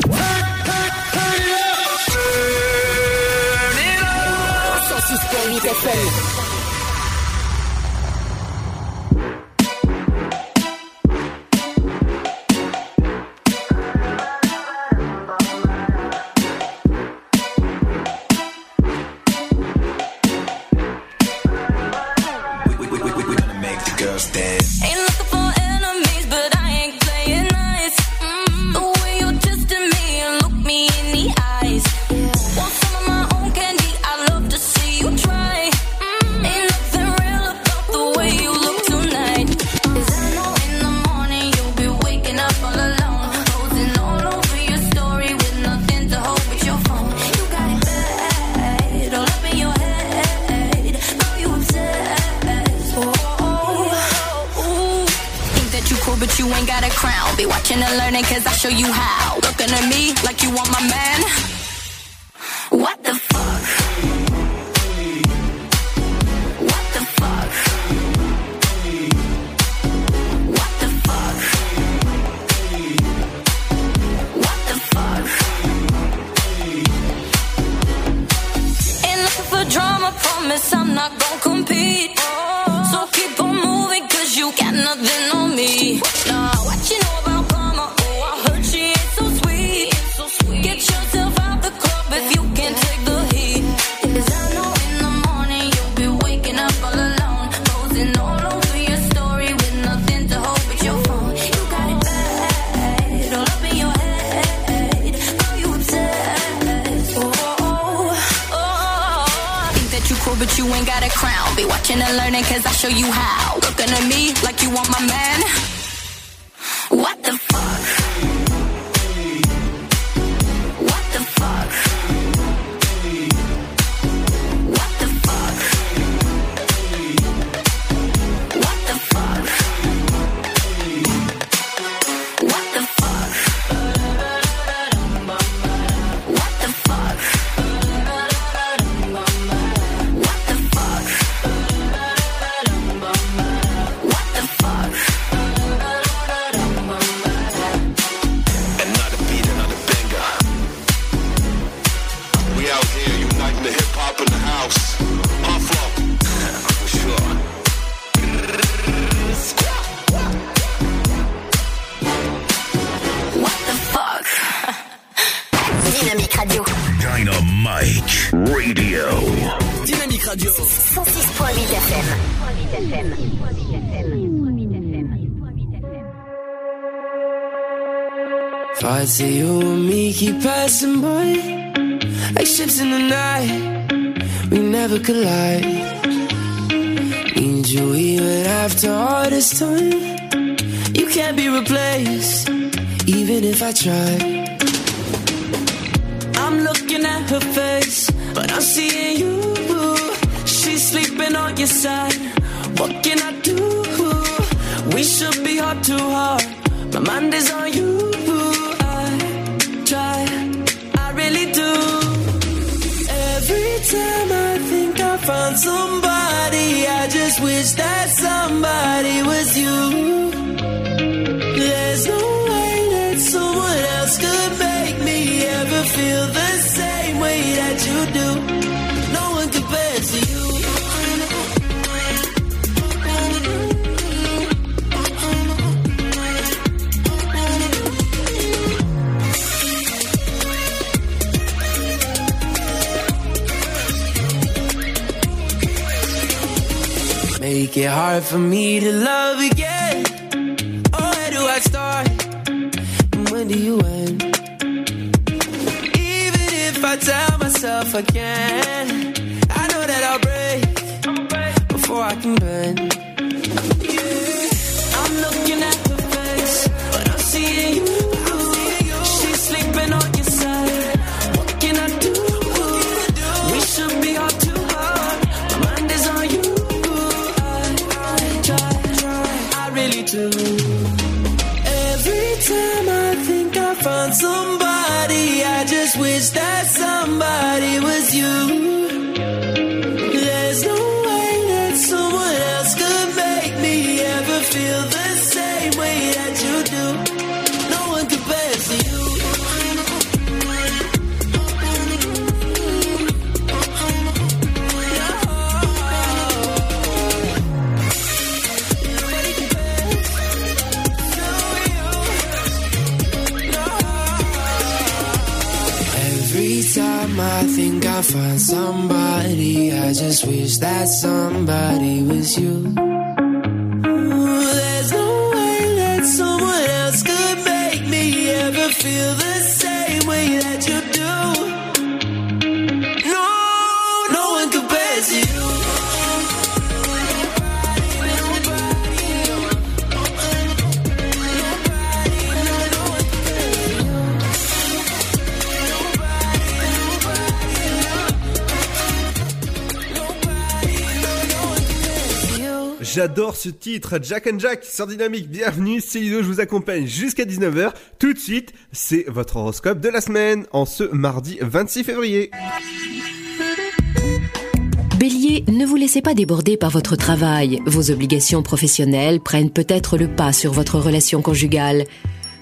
I tried. I'm looking at her face, but I'm seeing you. She's sleeping on your side make it hard for me to love again. Oh, where do I start? And when do you end? Even if I tell myself I can, I know that I'll break before I can bend. Somebody, I just wish that somebody was you. J'adore ce titre, Jack and Jack sur Dynamique. Bienvenue, c'est Ludo, je vous accompagne jusqu'à 19h. Tout de suite, c'est votre horoscope de la semaine en ce mardi 26 février. Bélier, ne vous laissez pas déborder par votre travail. Vos obligations professionnelles prennent peut-être le pas sur votre relation conjugale.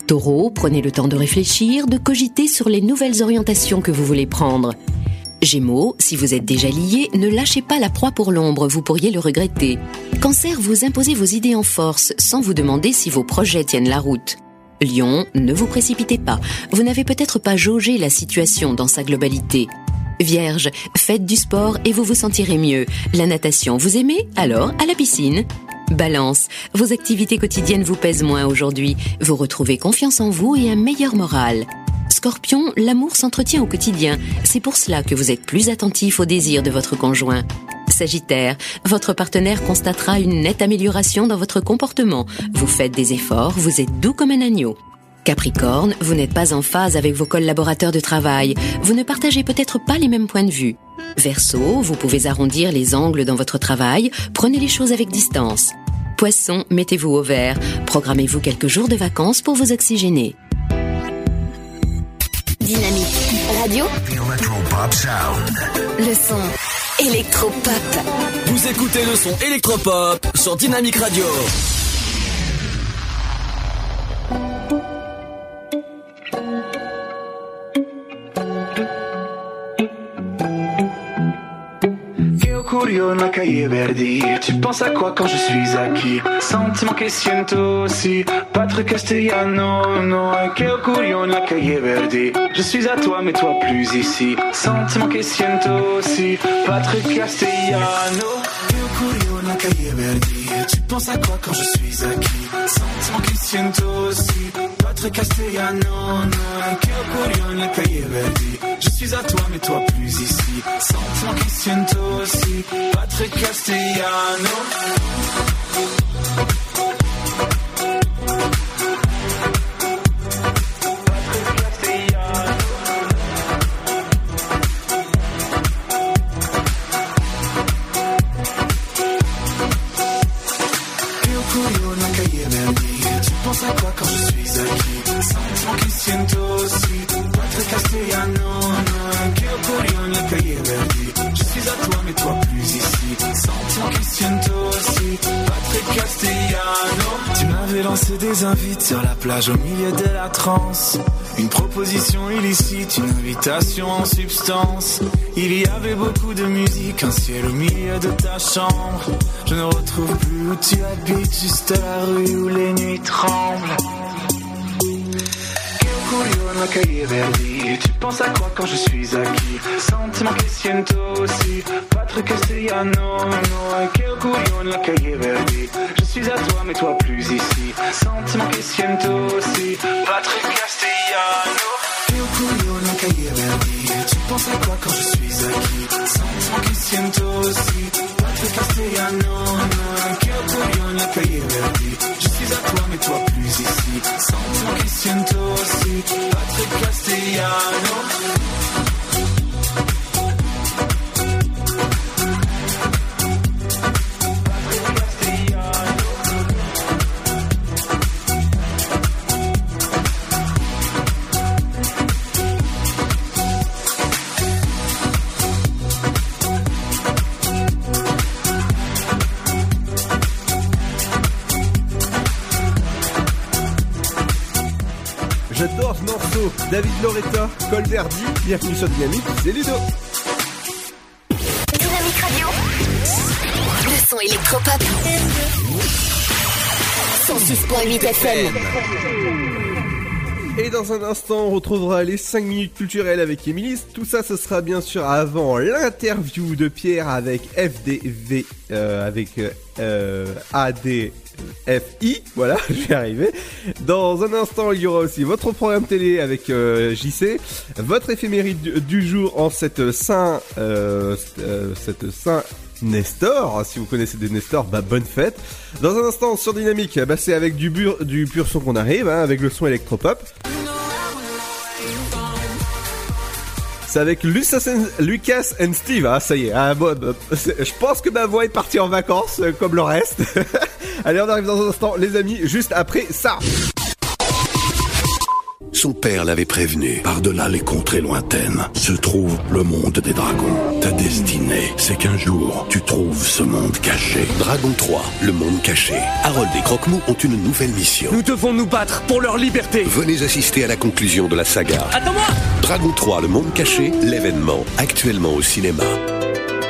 Taureau, prenez le temps de réfléchir, de cogiter sur les nouvelles orientations que vous voulez prendre. Gémeaux, si vous êtes déjà lié, ne lâchez pas la proie pour l'ombre, vous pourriez le regretter. Cancer, vous imposez vos idées en force, sans vous demander si vos projets tiennent la route. Lion, ne vous précipitez pas, vous n'avez peut-être pas jaugé la situation dans sa globalité. Vierge, faites du sport et vous vous sentirez mieux. La natation, vous aimez? Alors, à la piscine. Balance, vos activités quotidiennes vous pèsent moins aujourd'hui. Vous retrouvez confiance en vous et un meilleur moral. Scorpion, l'amour s'entretient au quotidien. C'est pour cela que vous êtes plus attentif aux désirs de votre conjoint. Sagittaire, votre partenaire constatera une nette amélioration dans votre comportement. Vous faites des efforts, vous êtes doux comme un agneau. Capricorne, vous n'êtes pas en phase avec vos collaborateurs de travail. Vous ne partagez peut-être pas les mêmes points de vue. Verseau, vous pouvez arrondir les angles dans votre travail. Prenez les choses avec distance. Poisson, mettez-vous au vert. Programmez-vous quelques jours de vacances pour vous oxygéner. Dynamique Radio, Electropop sound. le son électropop. Vous écoutez le son électropop sur Dynamique Radio. Na Verdi Tu penses à quoi quand je suis acquis? Sentiment que siento aussi. Patrick Castellano no Que curio na cahier Verdi Je suis à toi mais toi plus ici. Sentiment que siento aussi. Patrick Castellano Que curio na cahier Verdi Tu penses à quoi quand je suis acquis Sentiment que siento aussi. Patrick Castellano no Que curio na cahier Verdi Je suis à toi mais toi plus ici. Sentiment que siento aussi. Patrick Castellano sur la plage au milieu de la transe. Une proposition illicite, une invitation en substance. Il y avait beaucoup de musique, un ciel au milieu de ta chambre. Je ne retrouve plus où tu habites, juste la rue où les nuits tremblent Tu penses à quoi quand je suis acquis? Sentiment que siento aussi. Patrick Castellano, no, que ocurrió la cahier Verdi. Je suis à toi, mais toi plus ici. Sentiment que siento aussi. Patrick Castellano. Que la cahier Verdi. Tu penses à quoi quand je suis acquis? Sentiment que siento aussi. Patrick Castellano, no, Je suis à toi, mais toi plus ici. Que siento aussi. Patrick Castellano. J'adore ce morceau. David Loretta, Colverdi, bienvenue sur Dynamique, c'est Ludo. Dynamique Radio. Le son électropop. 106.8 FM. Et dans un instant, on retrouvera les 5 minutes culturelles avec Émilie. Tout ça, ce sera bien sûr avant l'interview de Pierre avec FDV, euh, avec euh, ADFI. Voilà, je vais arriver. Dans un instant, il y aura aussi votre programme télé avec euh, JC, votre éphéméride du, jour en cette Saint, euh, euh, cette Saint Nestor, si vous connaissez des Nestor, bah bonne fête. Dans un instant sur Dynamique, bah c'est avec du, pur son qu'on arrive, hein, avec le son électropop. C'est avec Lucas and, Lucas and Steve, ah ça y est, bah, c'est- je pense que ma voix est partie en vacances, euh, comme le reste. Allez, on arrive dans un instant, les amis, juste après ça. Son père l'avait prévenu. Par-delà les contrées lointaines se trouve le monde des dragons. Ta destinée, c'est qu'un jour, tu trouves ce monde caché. Dragon 3, le monde caché. Harold et Croque-Mou ont une nouvelle mission. Nous devons nous battre pour leur liberté. Venez assister à la conclusion de la saga. Attends-moi Dragon 3, le monde caché, l'événement, actuellement au cinéma.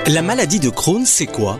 La maladie de Crohn, c'est quoi?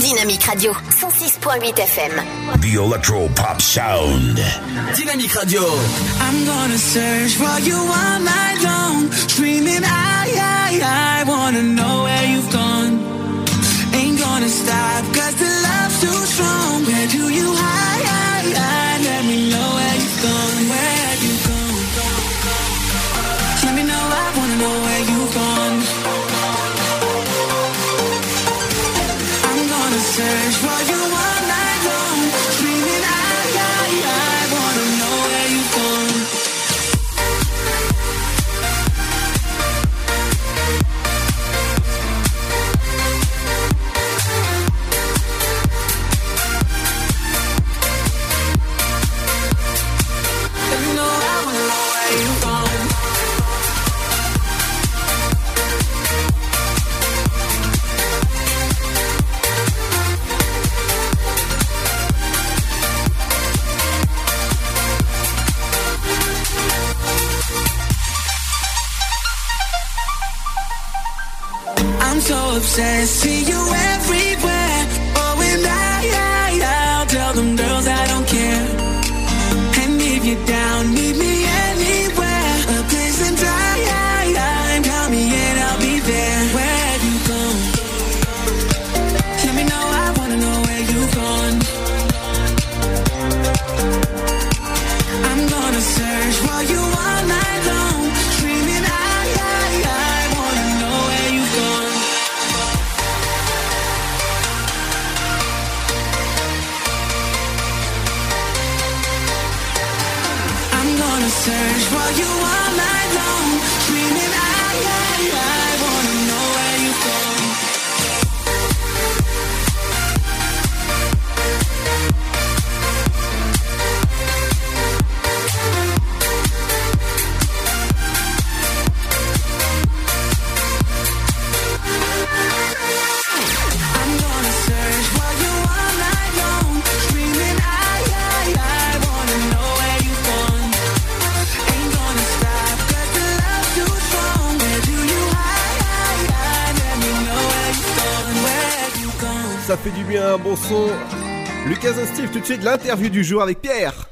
Dynamique Radio. 106.8 FM. The Electro Pop Sound. Dynamique Radio. I'm gonna search for you all night long, screaming, I, I, I wanna know where you've gone. Ain't gonna stop, cause the love's too strong. so obsessed. See you everywhere. You all night long. Screaming, I, I, I fait du bien, bon son. Lucas Steve, tout de suite l'interview du jour avec Pierre.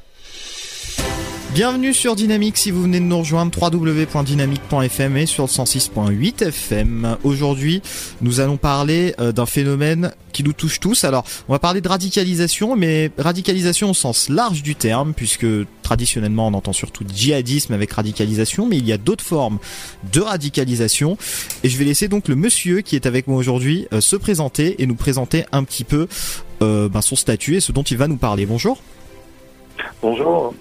Bienvenue sur Dynamique si vous venez de nous rejoindre www.dynamique.fm et sur le 106.8 FM. Aujourd'hui, nous allons parler euh, d'un phénomène qui nous touche tous. Alors, on va parler de radicalisation, mais radicalisation au sens large du terme, puisque traditionnellement on entend surtout djihadisme avec radicalisation, mais il y a d'autres formes de radicalisation. Et je vais laisser donc le monsieur qui est avec moi aujourd'hui euh, se présenter et nous présenter un petit peu euh, ben, son statut et ce dont il va nous parler. Bonjour. Bonjour.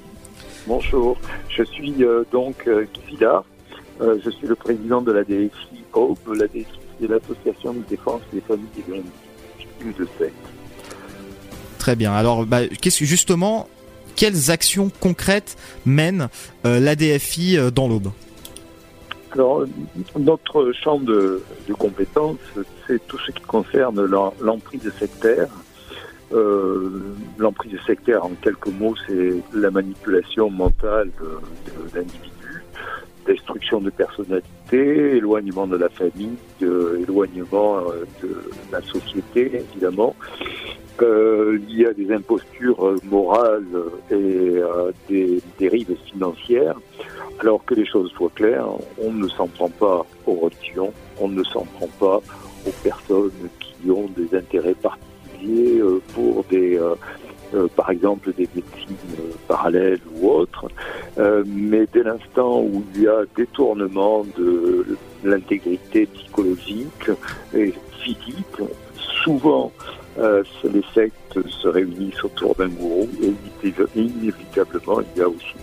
Bonjour. Je suis euh, donc euh, Guy Villard. Euh, je suis le président de la DSI Hope. La DSI, c'est l'association de défense des familles des victimes de secte. Très bien. Alors, bah, qu'est-ce que justement, quelles actions concrètes mène l'ADFI euh, dans l'Aube? Alors, notre champ de, de compétences, c'est tout ce qui concerne l'em- l'emprise sectaire. Euh, l'emprise sectaire, en quelques mots, c'est la manipulation mentale d'individus, destruction de personnalité, éloignement de la famille, éloignement euh, de la société, évidemment. Euh, il y a des impostures euh, morales et euh, des dérives financières. Alors que les choses soient claires, on ne s'en prend pas aux religions, on ne s'en prend pas aux personnes qui ont des intérêts particuliers euh, pour des, euh, euh, par exemple, des médecines parallèles ou autres. Mais dès l'instant où il y a détournement de l'intégrité psychologique et physique, souvent les sectes se réunissent autour d'un gourou et inévit- inévitablement il y a aussi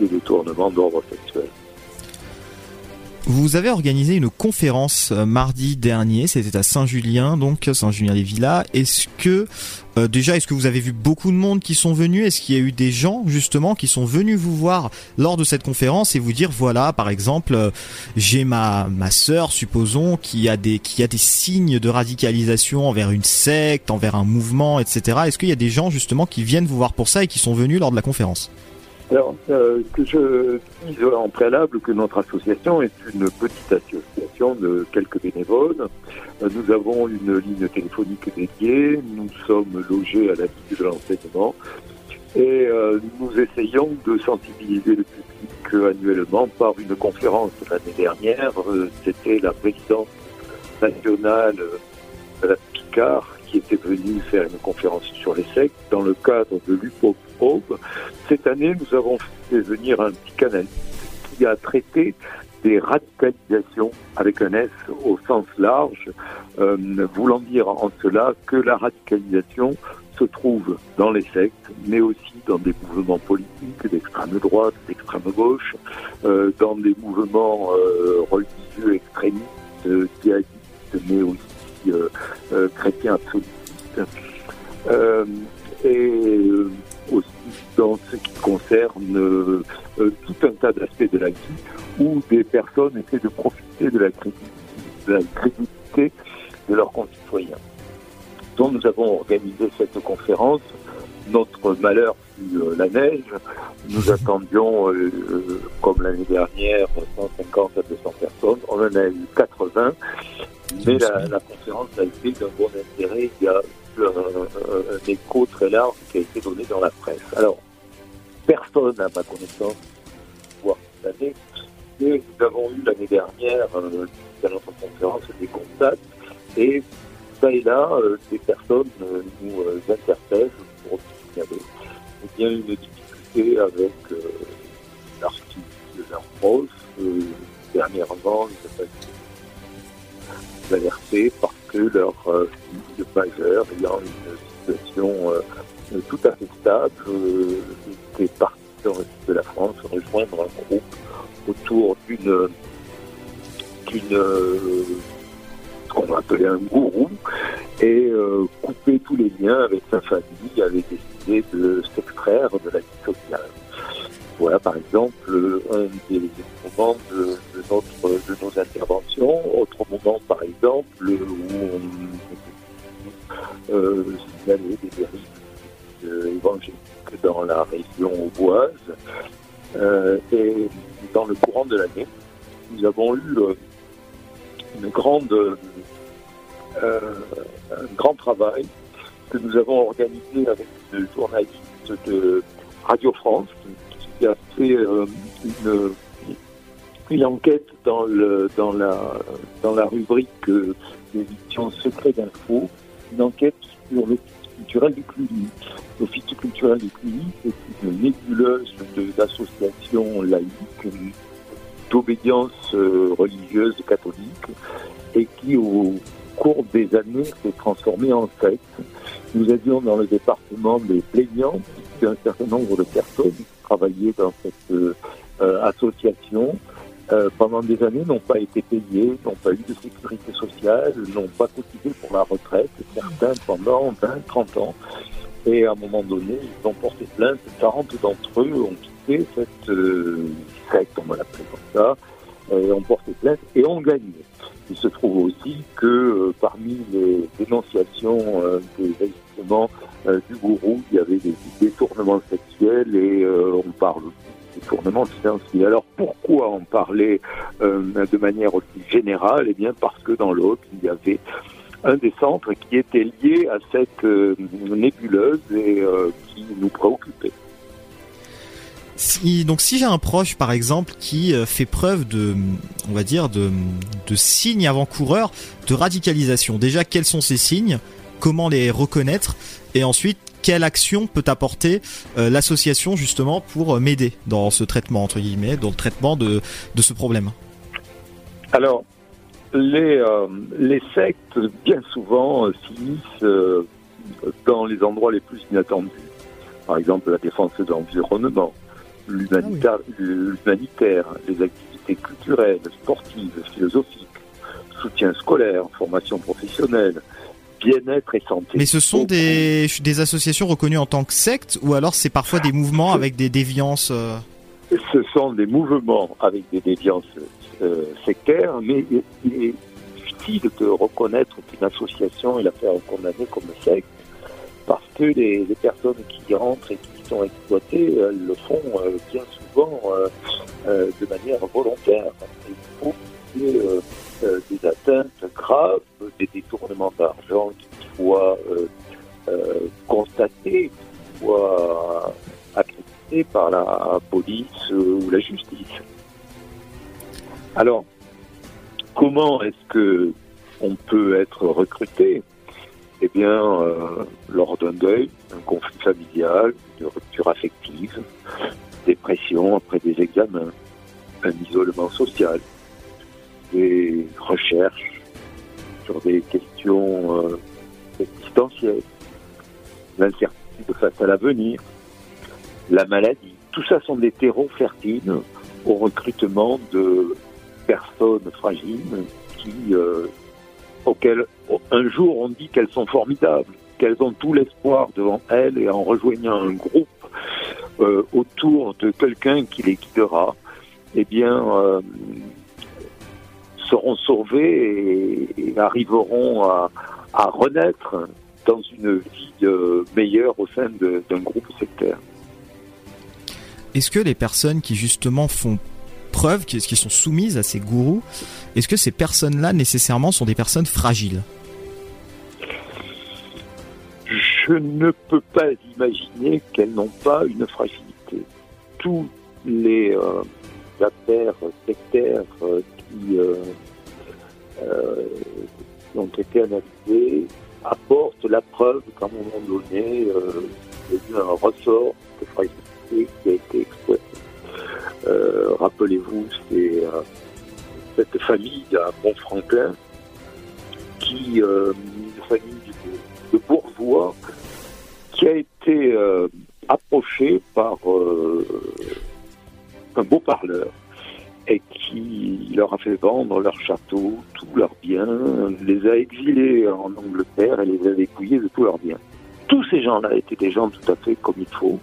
des détournements d'ordre sexuel. Vous avez organisé une conférence euh, mardi dernier, c'était à Saint-Julien, donc Saint-Julien-les-Villas. Est-ce que euh, déjà, est-ce que vous avez vu beaucoup de monde qui sont venus? Est-ce qu'il y a eu des gens justement qui sont venus vous voir lors de cette conférence et vous dire voilà, par exemple, euh, j'ai ma ma sœur, supposons, qui a des qui a des signes de radicalisation envers une secte, envers un mouvement, etc. Est-ce qu'il y a des gens justement qui viennent vous voir pour ça et qui sont venus lors de la conférence? Alors, euh, que je dise en préalable que notre association est une petite association de quelques bénévoles. Euh, Nous avons une ligne téléphonique dédiée, nous sommes logés à la ville de l'enseignement et euh, nous essayons de sensibiliser le public annuellement par une conférence. L'année dernière, c'était la présidente nationale de la Picard qui était venue faire une conférence sur les sectes dans le cadre de l'UPOP Cette année, nous avons fait venir un psychanalyste qui a traité des radicalisations avec un S au sens large, euh, voulant dire en cela que la radicalisation se trouve dans les sectes, mais aussi dans des mouvements politiques d'extrême droite, d'extrême gauche, euh, dans des mouvements euh, religieux extrémistes, djihadistes, mais aussi chrétiens absolutistes, personnes essaient de profiter de la crédibilité, de, leurs concitoyens. Donc nous avons organisé cette conférence. Notre malheur fut euh, la neige. Nous attendions, euh, euh, comme l'année dernière, 150 à 200 personnes. On en a eu 80. Mais la, la conférence a été d'un bon intérêt. Il y a eu un- un écho très large qui a été donné dans la presse. Alors, personne, à ma connaissance, l'année dernière, euh, à notre conférence, des contacts, et ça et là, euh, des personnes euh, nous euh, interpellent pour signaler eh bien, une difficulté avec euh, l'article de leur proche. Euh, dernièrement, ils ont été alertés parce que leur fille majeure, ayant une situation tout à fait stable, était partie de la France rejoindre un groupe autour d'une d'une euh, qu'on appelait un gourou et euh, couper tous les liens avec sa famille avait décidé de s'extraire de la vie sociale. Voilà par exemple un des moments de, de notre, de nos interventions. Autre moment par exemple où on euh, signalait des dérives euh, évangéliques dans la région auboise. Euh, et dans le courant de l'année, nous avons eu euh, une grande, euh, un grand travail que nous avons organisé avec une journaliste de Radio France qui, a fait euh, une, une enquête dans, le, dans, la, dans la rubrique euh, d'édition Secret d'Info, une enquête sur l'office L'office culturel du Cluny, c'est une nébuleuse d'associations laïques, d'obédience euh, religieuse catholique, et qui, au cours des années, s'est transformée en secte. Nous avions dans le département des plaignants, un certain nombre de personnes qui travaillaient dans cette euh, association. Euh, pendant des années, n'ont pas été payés, n'ont pas eu de sécurité sociale, n'ont pas cotisé pour la retraite, certains pendant 20, 30 ans. Et à un moment donné, ils ont porté plainte. 40 d'entre eux ont quitté cette euh, secte, on va l'appeler comme ça, et ont porté plainte et ont gagné. Il se trouve aussi que euh, parmi les dénonciations des euh, du gourou, il y avait des détournements sexuels et on parle de. Alors pourquoi en parler euh, de manière aussi générale? Eh bien parce que dans l'autre, il y avait un des centres qui était lié à cette euh, nébuleuse et euh, qui nous préoccupait. Donc si j'ai un proche par exemple qui fait preuve de, on va dire, de, de signes avant-coureurs de radicalisation, déjà quels sont ces signes, comment les reconnaître, et ensuite quelle action peut apporter euh, l'association justement pour euh, m'aider dans ce traitement entre guillemets, dans le traitement de, de ce problème? Alors, les, euh, les sectes, bien souvent, euh, dans les endroits les plus inattendus. Par exemple, la défense de l'environnement, l'humanitaire, l'humanitaire, les activités culturelles, sportives, philosophiques, soutien scolaire, formation professionnelle, bien-être et santé. Mais ce sont des, des associations reconnues en tant que sectes ou alors c'est parfois des mouvements avec des déviances euh, Ce sont des mouvements avec des déviances euh, sectaires, mais il est difficile de reconnaître qu'une association est la faire condamner comme secte, parce que les, les personnes qui rentrent et qui sont exploitées, elles le font euh, bien souvent euh, euh, de manière volontaire. Il des atteintes graves, des détournements d'argent qui soient euh, euh, constatés, qui soient accrédités par la police euh, ou la justice. Alors, comment est-ce que on peut être recruté? Eh bien, lors d'un deuil, un conflit familial, une rupture affective, dépression après des examens, un isolement social, des recherches sur des questions euh, existentielles, l'incertitude face à l'avenir, la maladie. Tout ça sont des terreaux fertiles au recrutement de personnes fragiles euh, auxquelles un jour on dit qu'elles sont formidables, qu'elles ont tout l'espoir devant elles et en rejoignant un groupe euh, autour de quelqu'un qui les guidera, eh bien, seront sauvées et, et arriveront à, à renaître dans une vie meilleure au sein d'un groupe sectaire. Est-ce que les personnes qui justement font épreuves, qui, qui sont soumises à ces gourous, est-ce que ces personnes-là nécessairement sont des personnes fragiles? Je ne peux pas imaginer qu'elles n'ont pas une fragilité. Tous les euh, affaires sectaires euh, qui euh, euh, ont été analysées apportent la preuve qu'à un moment donné, euh, il y a eu un ressort de fragilité qui a été exploité. Rappelez-vous, c'est cette famille à Pont-Franklin qui, une famille de, bourgeois, qui a été approchée par un beau parleur et qui leur a fait vendre leur château, tous leurs biens, les a exilés en Angleterre et les a dépouillés de tous leurs biens. Tous ces gens-là étaient des gens tout à fait comme il faut.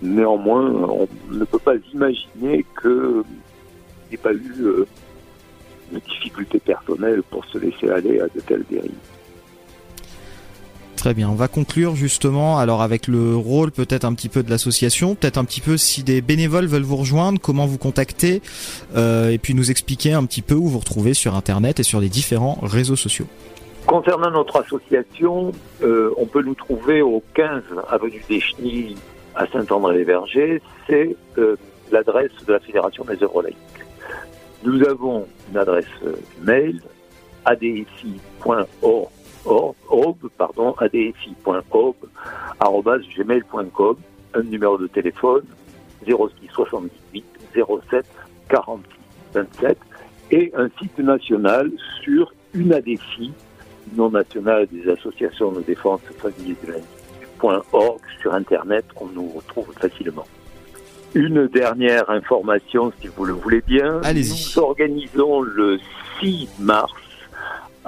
Néanmoins, on ne peut pas imaginer qu'il n'y pas eu euh, de difficultés personnelles pour se laisser aller à de telles dérives. Très bien, on va conclure justement alors avec le rôle peut-être un petit peu de l'association, peut-être un petit peu si des bénévoles veulent vous rejoindre, comment vous contacter, euh, et puis nous expliquer un petit peu où vous retrouvez sur Internet et sur les différents réseaux sociaux. Concernant notre association, euh, on peut nous trouver au 15 avenue des Chenilles à Saint-André-les-Vergers. C'est euh, l'adresse de la Fédération des œuvres laïques. Nous avons une adresse mail adfi.org, org, pardon, un numéro de téléphone 06 78 07 46 27 et un site national sur une ADFI, non national des associations de défense famille de l'Indice.org sur Internet, on nous retrouve facilement. Une dernière information, si vous le voulez bien. Allez-y. Nous organisons le 6 mars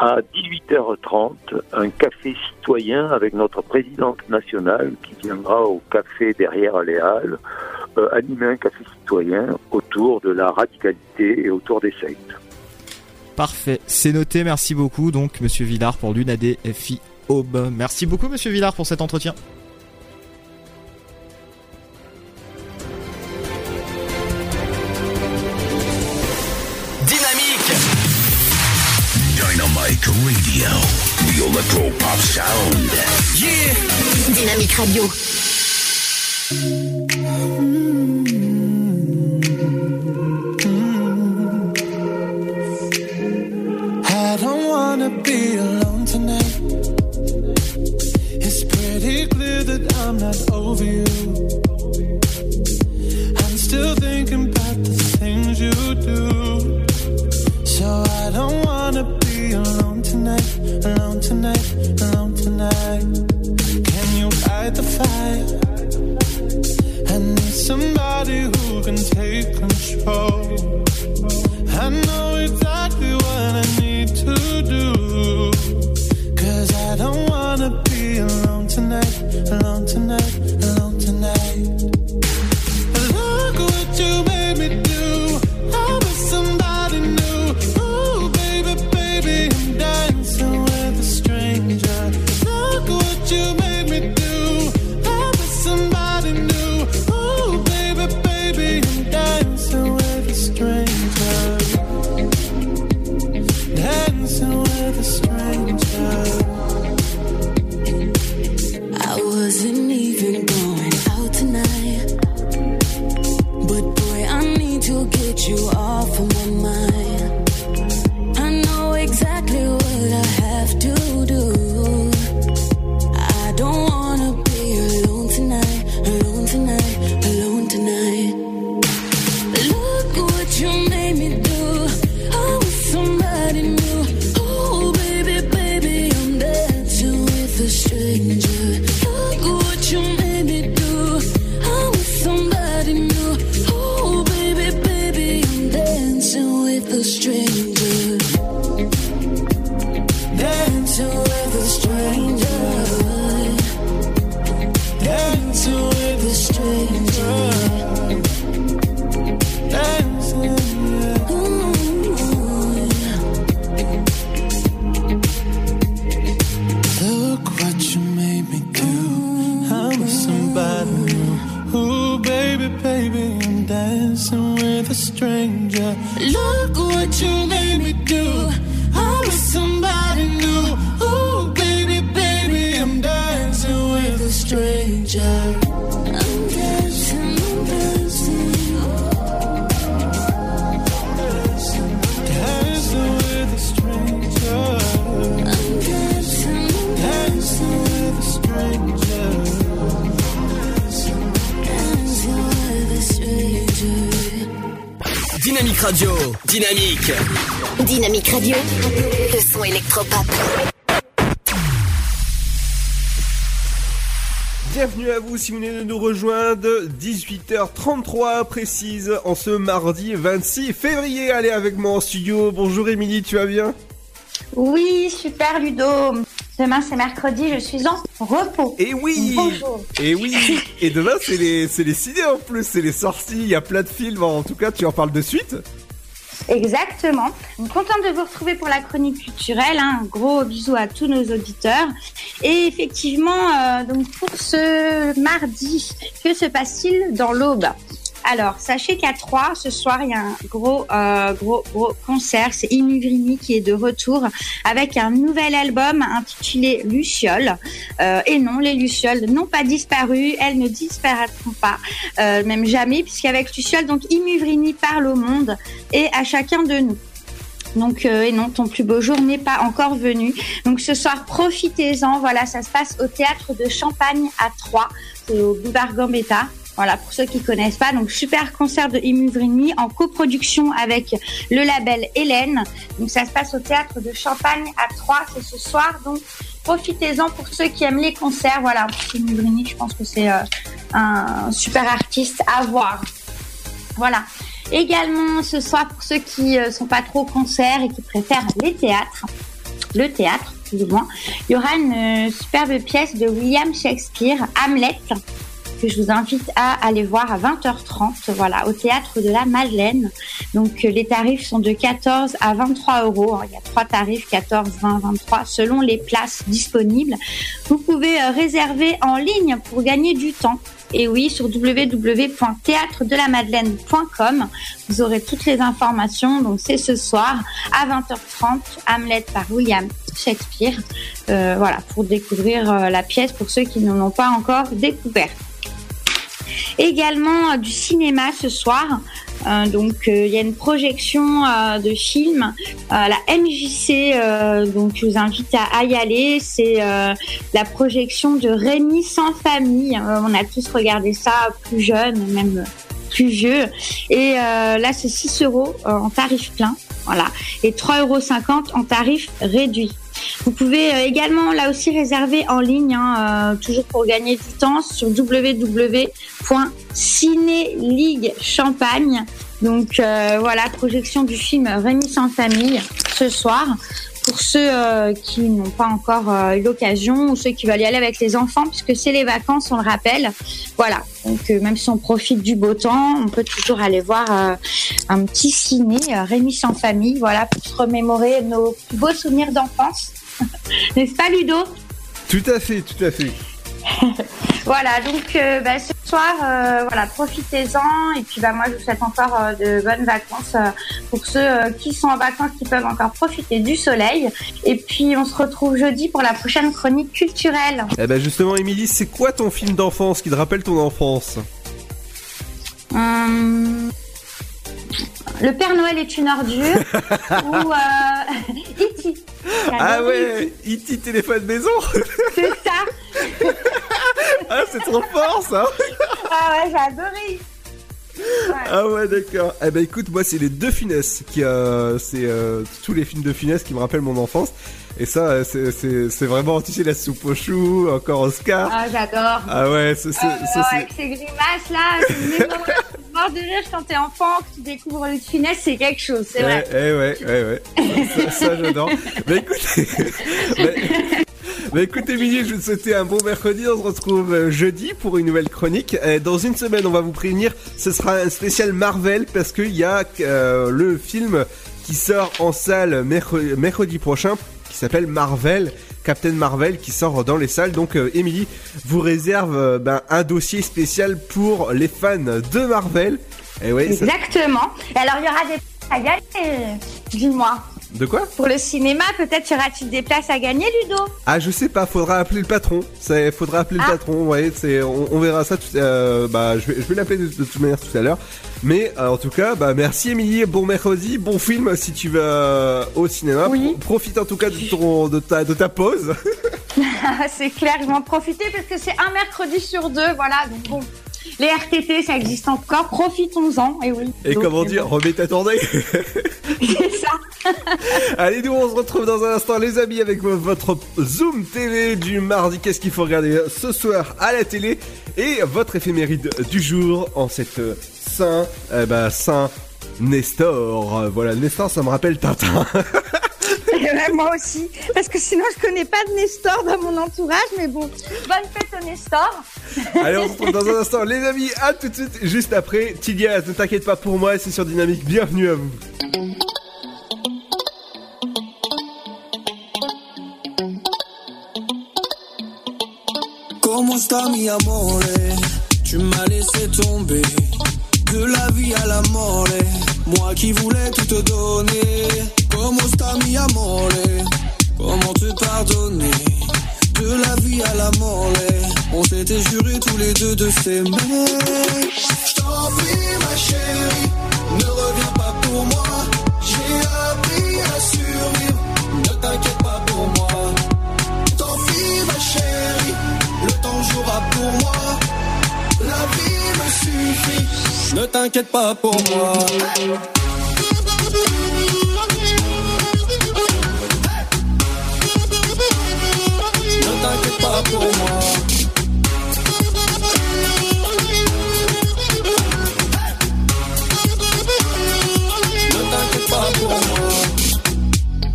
à 18h30 un café citoyen avec notre présidente nationale qui viendra au café derrière les Halles euh, animer un café citoyen autour de la radicalité et autour des sectes. Parfait, c'est noté, merci beaucoup donc Monsieur Villard pour l'UNAD FI Aube. Merci beaucoup Monsieur Villard pour cet entretien. Radio. 18h33 précise en ce mardi 26 février. Allez avec moi en studio. Bonjour Émilie, tu vas bien? Oui, super Ludo. Demain c'est mercredi, je suis en repos. Et oui Bonjour. Et oui Et demain c'est les, c'est les ciné en plus, c'est les sorties, il y a plein de films, en tout cas tu en parles de suite Exactement. Contente de vous retrouver pour la chronique culturelle. hein. Gros bisou à tous nos auditeurs. Et effectivement, euh, donc pour ce mardi, que se passe-t-il dans l'Aube? Alors, sachez qu'à 3, ce soir, il y a un gros, euh, gros, gros concert. C'est Imuvrini qui est de retour avec un nouvel album intitulé Luciole. Euh, et non, les Lucioles n'ont pas disparu. Elles ne disparaîtront pas, euh, même jamais, puisqu'avec Luciole, donc Imuvrini parle au monde et à chacun de nous. Donc, et non, ton plus beau jour n'est pas encore venu. Donc, ce soir, profitez-en. Voilà, ça se passe au théâtre de Champagne à Troyes. Au boulevard Gambetta. Voilà, pour ceux qui connaissent pas. Donc, super concert de Imuvrini en coproduction avec le label Hélène. Donc, ça se passe au théâtre de Champagne à Troyes. C'est ce soir. Donc, profitez-en pour ceux qui aiment les concerts. Voilà, Imuvrini, je pense que c'est euh, un super artiste à voir. Voilà. Également ce soir pour ceux qui euh, sont pas trop concerts et qui préfèrent les théâtres, le théâtre plus ou moins, il y aura une euh, superbe pièce de William Shakespeare, Hamlet, que je vous invite à aller voir à 20h30, voilà, au théâtre de la Madeleine. Donc euh, les tarifs sont de 14 à 23 euros. hein. Il y a trois tarifs, 14, 20, 23, selon les places disponibles. Vous pouvez euh, réserver en ligne pour gagner du temps. Et oui, sur www.théâtredelamadeleine.com, vous aurez toutes les informations. Donc c'est ce soir à 20h30, Hamlet par William Shakespeare. Euh, voilà, pour découvrir la pièce pour ceux qui ne l'ont pas encore découverte. Également euh, du cinéma ce soir. Euh, donc euh, il y a une projection de film à la MJC. donc je vous invite à, y aller. C'est la projection de Rémi sans famille. On a tous regardé ça plus jeune, même plus vieux. Et là c'est 6 euros en tarif plein. Voilà. Et 3,50 euros en tarif réduit. Vous pouvez euh, également là aussi réserver en ligne, hein, euh, toujours pour gagner du temps, sur www.cinéligue-champagne. Donc euh, voilà, projection du film Rémi sans famille ce soir. Pour ceux euh, qui n'ont pas encore euh, eu l'occasion ou ceux qui veulent y aller avec les enfants, puisque c'est les vacances, on le rappelle. Voilà, donc euh, même si on profite du beau temps, on peut toujours aller voir un petit ciné Rémi sans famille, voilà, pour se remémorer nos beaux souvenirs d'enfance. N'est-ce pas Ludo? Tout à fait, tout à fait. Voilà, donc euh, bah, ce soir, euh, voilà, profitez-en. Et puis bah, moi, je vous souhaite encore euh, de bonnes vacances pour ceux qui sont en vacances, qui peuvent encore profiter du soleil. Et puis on se retrouve jeudi pour la prochaine chronique culturelle. Eh ben justement Émilie, c'est quoi ton film d'enfance qui te rappelle ton enfance? Hum, Le Père Noël est une ordure ou E.T. Ah ouais, E.T. téléphone maison C'est ça Ah c'est trop fort ça Ah ouais, j'ai adoré Ah ouais d'accord. Eh ben écoute, moi c'est les deux finesses qui euh, c'est euh, tous les films de finesse qui me rappellent mon enfance. Et ça c'est- vraiment tu sais la soupe aux choux, encore Oscar. Ah, j'adore Ah ouais, c'est- Euh, avec ces grimaces là, c'est mort de rire quand t'es enfant, que tu découvres le finesse, c'est quelque chose, c'est vrai. Eh, eh ouais, ouais, ouais. Ça, ça, j'adore. Bah écoute, bah, bah, écoute Émilie, je vais te souhaiter un bon mercredi. On se retrouve euh, jeudi pour une nouvelle chronique. Euh, Dans une semaine, on va vous prévenir, ce sera un spécial Marvel parce qu'il y a euh, le film qui sort en salle mercredi prochain qui s'appelle Marvel. Captain Marvel qui sort dans les salles. Donc, euh, Émilie vous réserve euh, ben, un dossier spécial pour les fans de Marvel. Ça- Exactement. Et alors, il y aura des. Dis-moi. De quoi Pour le cinéma, peut-être y aura-t-il des places à gagner, Ludo Ah, je sais pas, faudra appeler le patron. Faudra appeler Ah. le patron, ouais, c'est, on, on verra ça. Tout, euh, bah, je vais, je vais l'appeler de, de toute manière tout à l'heure. Mais euh, en tout cas, bah, merci Émilie, bon mercredi, bon film si tu vas euh, au cinéma. Pro- profite en tout cas de, ton, de, ta, de ta pause. C'est clair, je vais en profiter parce que c'est un mercredi sur deux. Voilà, donc bon. Les RTT, ça existe encore. Profitons-en. Et oui. Et Donc, comment euh, dire, remets ta tournée. C'est ça. Allez, nous on se retrouve dans un instant, les amis, avec vo- votre Zoom TV du mardi. Qu'est-ce qu'il faut regarder ce soir à la télé et votre éphéméride du jour en cette euh, Saint, eh ben, Saint Nestor. Euh, Voilà, Nestor, ça me rappelle Tintin. Moi aussi. Parce que sinon, je connais pas de Nestor dans mon entourage. Mais bon, bonne fête au Nestor. Allez, on se retrouve dans un instant, les amis. À tout de suite, juste après. Tilia, ne t'inquiète pas pour moi, c'est sur Dynamique. Bienvenue à vous. Comment sta mi amore? Tu m'as laissé tomber de la vie à la mort. Moi qui voulais tout te donner. Comment sta mi amore? Comment te pardonner? De la vie à la mort. On s'était juré tous les deux de s'aimer. Je t'en prie, ma chérie, ne reviens pas pour moi. J'ai appris Ne t'inquiète pas pour moi. Ne t'inquiète pas pour moi.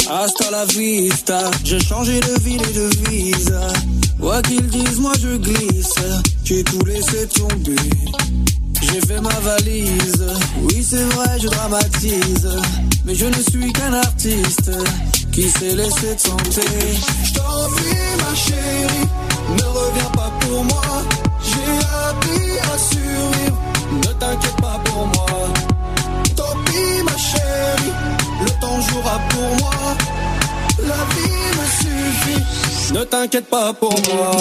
Hasta la vista, j'ai changé de ville et de vise. Quoi qu'ils disent, moi je glisse. J'ai tout laissé tomber. J'ai fait ma valise. Oui, c'est vrai, je dramatise. Mais je ne suis qu'un artiste qui s'est laissé tenter. Je t'en prie, ma chérie, ne reviens pas pour moi. J'ai appris à survivre. Ne t'inquiète pas pour moi. Tant pis, ma chérie, le temps jouera pour moi. La vie me suffit. Ne t'inquiète pas pour moi.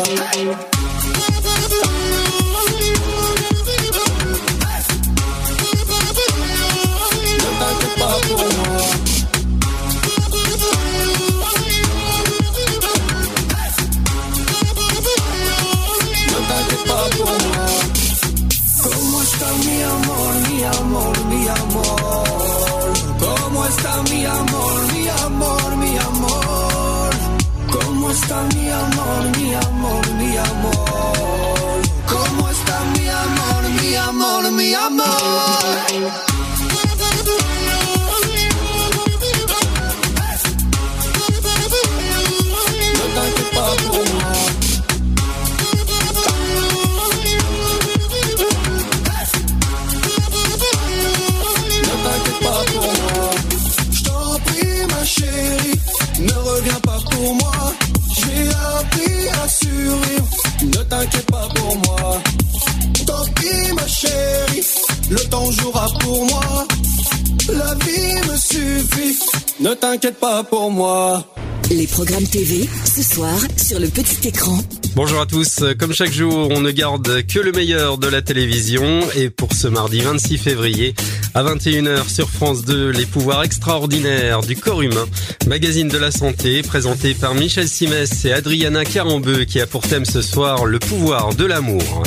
Está mi amor, mi amor, mi amor? ¿Cómo está mi amor, mi amor, mi amor? T'inquiète pas pour moi. Les programmes TV, ce soir, sur le petit écran. Bonjour à tous, comme chaque jour, on ne garde que le meilleur de la télévision et pour ce mardi 26 février à 21h sur France 2, les pouvoirs extraordinaires du corps humain, magazine de la santé présenté par Michel Simès et Adriana Carambeu qui a pour thème ce soir le pouvoir de l'amour.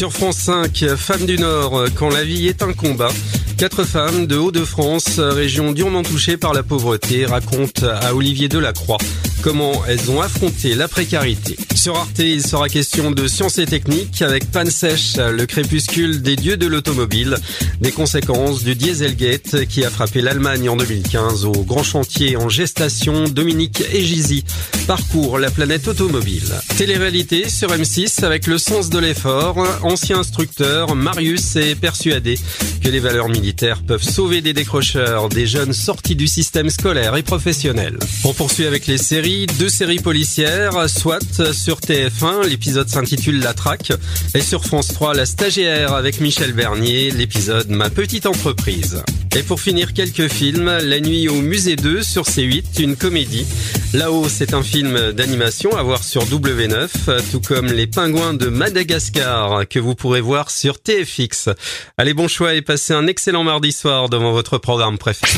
Sur France 5, Femmes du Nord, quand la vie est un combat, quatre femmes de Hauts-de-France, région durement touchée par la pauvreté, racontent à Olivier Delacroix comment elles ont affronté la précarité. Sur Arte, il sera question de sciences et techniques avec Panne Sèche, le crépuscule des dieux de l'automobile, des conséquences du Dieselgate qui a frappé l'Allemagne en 2015 au grand chantier en gestation Dominique Egizy parcourt la planète automobile. Télé-réalité sur M6 avec le sens de l'effort. Ancien instructeur, Marius est persuadé que les valeurs militaires peuvent sauver des décrocheurs, des jeunes sortis du système scolaire et professionnel. On poursuit avec les séries, deux séries policières, soit sur TF1, l'épisode s'intitule La Traque, et sur France 3, La Stagiaire avec Michel Bernier, l'épisode Ma Petite Entreprise. Et pour finir, quelques films, La Nuit au Musée 2 sur C8, une comédie. Là-haut, c'est un film d'animation à voir sur W9, tout comme Les Pingouins de Madagascar, que vous pourrez voir sur TFX. Allez, bon choix et passez un excellent mardi soir devant votre programme préféré.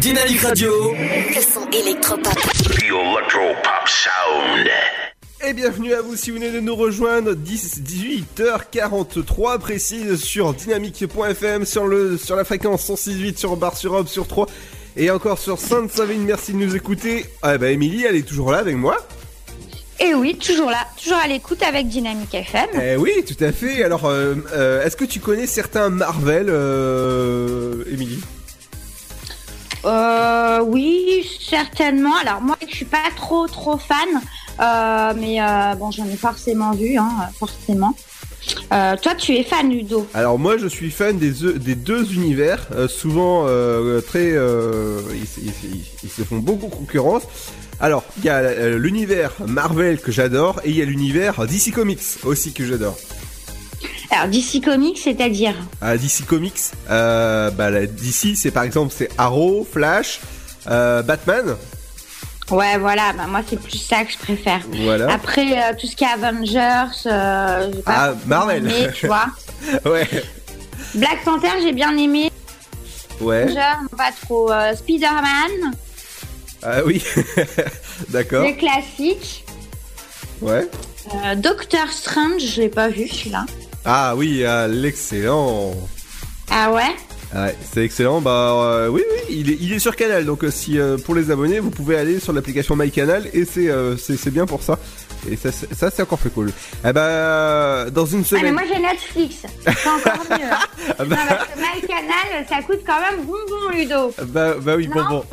Dynamique Radio. Le son électropop. Electropop Sound. Et bienvenue à vous si vous venez de nous rejoindre 10, 18h43 précise sur dynamique.fm sur le sur la fréquence 106.8 sur Bar sur Europe sur 3 et encore sur Sainte-Savine. Merci de nous écouter. Ah bah Émilie, elle est toujours là avec moi. Et oui, toujours là, toujours à l'écoute avec Dynamique FM. Eh oui, tout à fait. Alors, euh, euh, est-ce que tu connais certains Marvel, euh, Émilie? Euh, oui, certainement. Alors moi, je suis pas trop trop fan, euh, mais euh, bon, j'en ai forcément vu, hein, forcément. Euh, toi, tu es fan Ludo Alors moi, je suis fan des, e- deux univers, euh, souvent euh, très, euh, ils, se- ils- se font beaucoup concurrence. Alors, il y a euh, l'univers Marvel que j'adore et il y a l'univers DC Comics aussi que j'adore. Alors DC Comics, c'est-à-dire À DC Comics, euh, bah, la DC, c'est par exemple c'est Arrow, Flash, euh, Batman. Ouais, voilà. Bah, moi, c'est plus ça que je préfère. Voilà. Après, euh, tout ce qui est Avengers, euh, j'ai pas Ah, Marvel. aimé, tu vois. ouais, Black Panther, j'ai bien aimé. ouais. Avengers, pas trop. Spider-Man, Ah oui, d'accord. le classique. Ouais. Doctor Strange, je l'ai pas vu celui-là. Ah oui, ah, l'excellent. Ah ouais? Ouais, c'est excellent. Bah euh, oui, oui, il est, il est sur Canal. Donc euh, si euh, pour les abonnés, vous pouvez aller sur l'application MyCanal et c'est euh, c'est bien pour ça. Et ça, c'est- ça c'est encore plus cool. Eh bah dans une Ah, mais semaine. moi j'ai Netflix. C'est encore mieux. Ah bah- Non, parce que MyCanal, ça coûte quand même bonbon, Ludo. Bah, bah oui, bon, bon.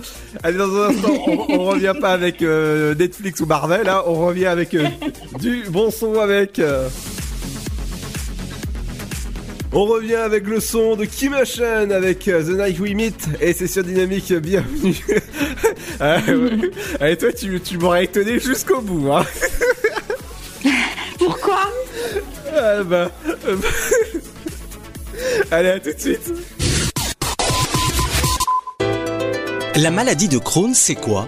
Allez, dans un instant, on, on revient pas avec euh, Netflix ou Marvel, hein, on revient avec euh, du bon son avec. Euh, On revient avec le son de Kim avec euh, The Night We Meet et c'est sur Dynamique, bienvenue. ah, ouais. Allez, toi, tu, tu m'aurais étonné jusqu'au bout. Hein. Pourquoi? Ah, bah, euh, bah. Allez, à tout de suite. La maladie de Crohn, c'est quoi?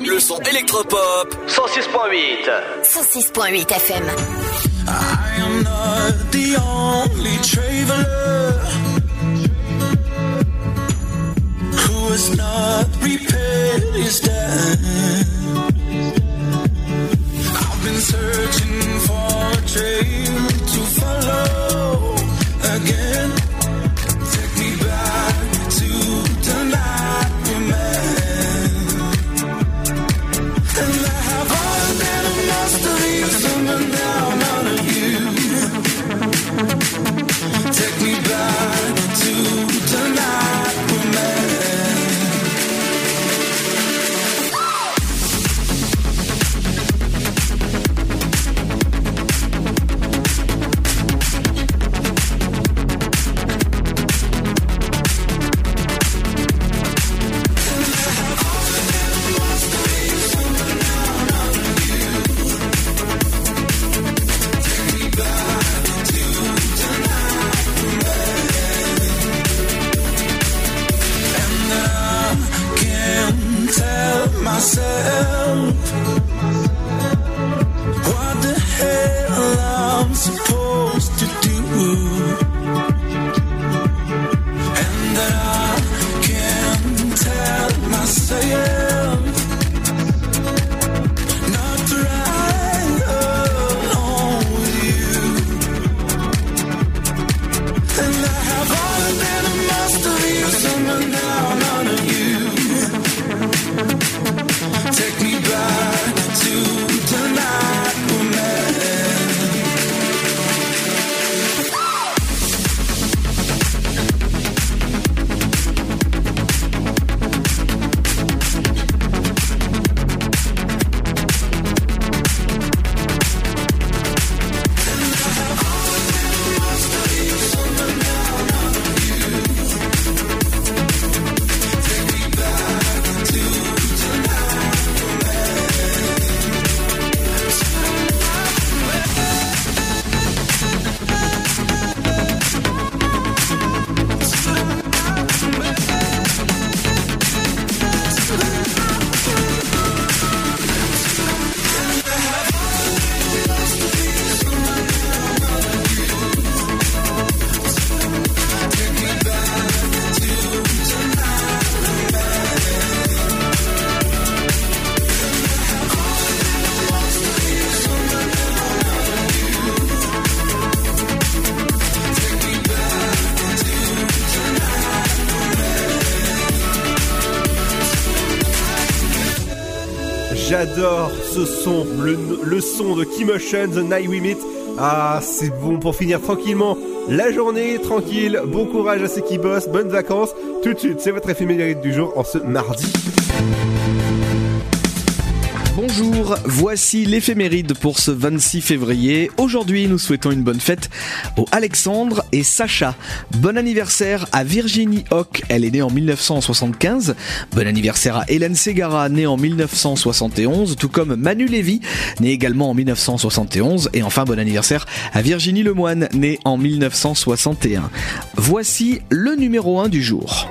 Le son électropop 106.8. 106.8 FM. I am not the only traveler who has not repaid his debt. I've been searching for a trail to follow again. Been a myself son, le, son de Keymotion, The Night We Meet. Ah, c'est bon pour finir tranquillement la journée, tranquille. Bon courage à ceux qui bossent, bonnes vacances. Tout de suite, c'est votre éphéméride du jour en ce mardi. Bonjour, voici l'éphéméride pour ce 26 février. Aujourd'hui, nous souhaitons une bonne fête aux Alexandre et Sacha. Bon anniversaire à Virginie Hock, elle est née en 1975. Bon anniversaire à Hélène Segara, née en 1971, tout comme Manu Lévy, né également en 1971. Et enfin, bon anniversaire à Virginie Lemoine, née en 1961. Voici le numéro 1 du jour.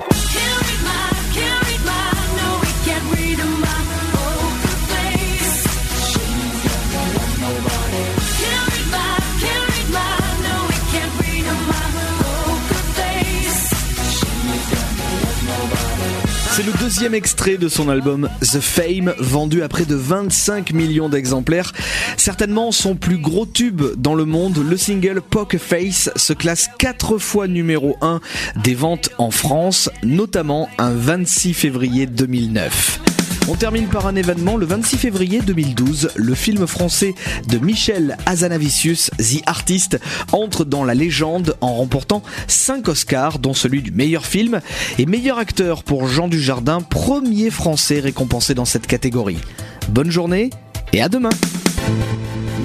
C'est le deuxième extrait de son album The Fame, vendu à près de 25 millions d'exemplaires. Certainement son plus gros tube dans le monde, le single Poker Face se classe quatre fois numéro 1 des ventes en France, notamment un 26 février 2009. On termine par un événement le 26 février 2012. Le film français de Michel Hazanavicius, The Artist, entre dans la légende en remportant 5 Oscars, dont celui du meilleur film et meilleur acteur pour Jean Dujardin, premier français récompensé dans cette catégorie. Bonne journée et à demain.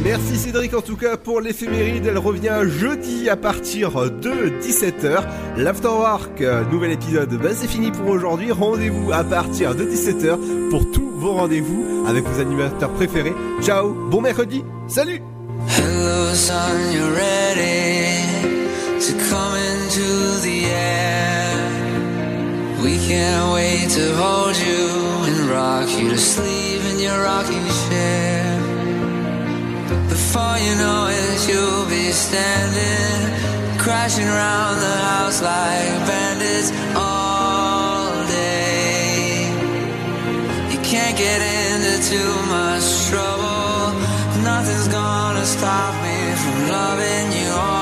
Merci Cédric en tout cas pour l'éphéméride. Elle revient jeudi à partir de 17h. L'Afterwork, euh, nouvel épisode, bah, c'est fini pour aujourd'hui. Rendez-vous à partir de 17h pour tous vos rendez-vous avec vos animateurs préférés. Ciao, bon mercredi, salut Hello, son, you ready to come into the air? We can't wait to hold you in rock you to sleep in your rocking chair. Before you know it, you'll be standing, crashing around the house like bandits all day. You can't get into too much trouble. Nothing's gonna stop me from loving you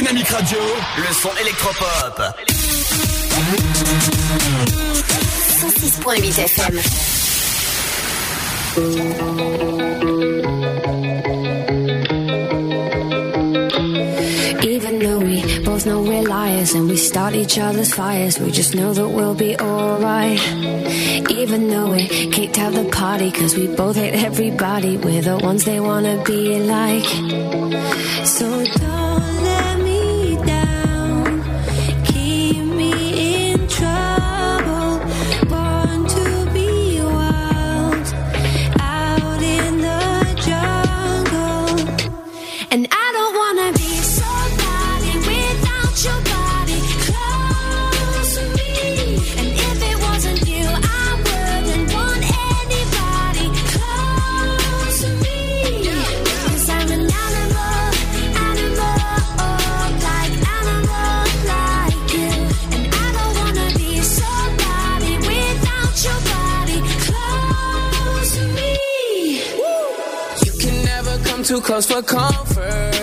Dynamique Radio, le son électropop. 106.8 FM. Even though we both know we're liars and we start each other's fires, we just know that we'll be alright. Even though we kicked out the party, cause we both hate everybody, we're the ones they wanna be like. So And I don't wanna be somebody without your body close to me. And if it wasn't you, I wouldn't want anybody close to me. 'Cause I'm an animal, animal, like animal, like you. And I don't wanna be somebody without your body close to me. You can never come too close for comfort.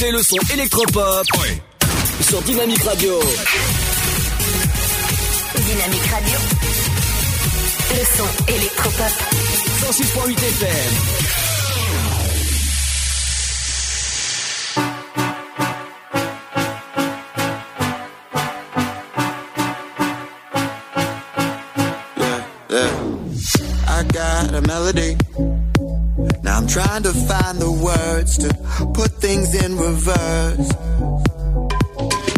Écoutez le son électropop sur Dynamique Radio. Dynamique Radio. Le son électropop. 106.8 FM. Yeah. I got a melody. Trying to find the words to put things in reverse.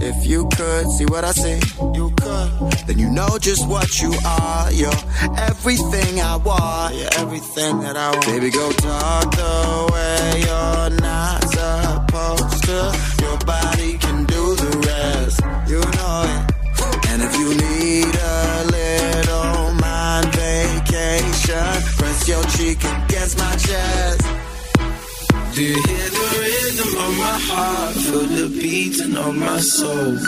If you could see what I see, you could. Then you know just what you are. You're everything I want. You're everything that I want. Baby, go talk the way you're not supposed to. Your body can do the rest. You know it. And if you need a little mind vacation, press your cheek against my chest. Do you hear the rhythm of my heart? Feel the beating of my soul.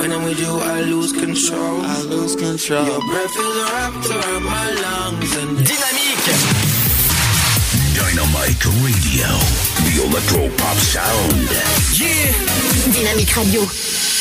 When I'm with you, I lose control. I lose control. Your breath is wrapped around my lungs and Dynamique Dynamite Radio, the electro pop sound. Yeah Dynamique Radio.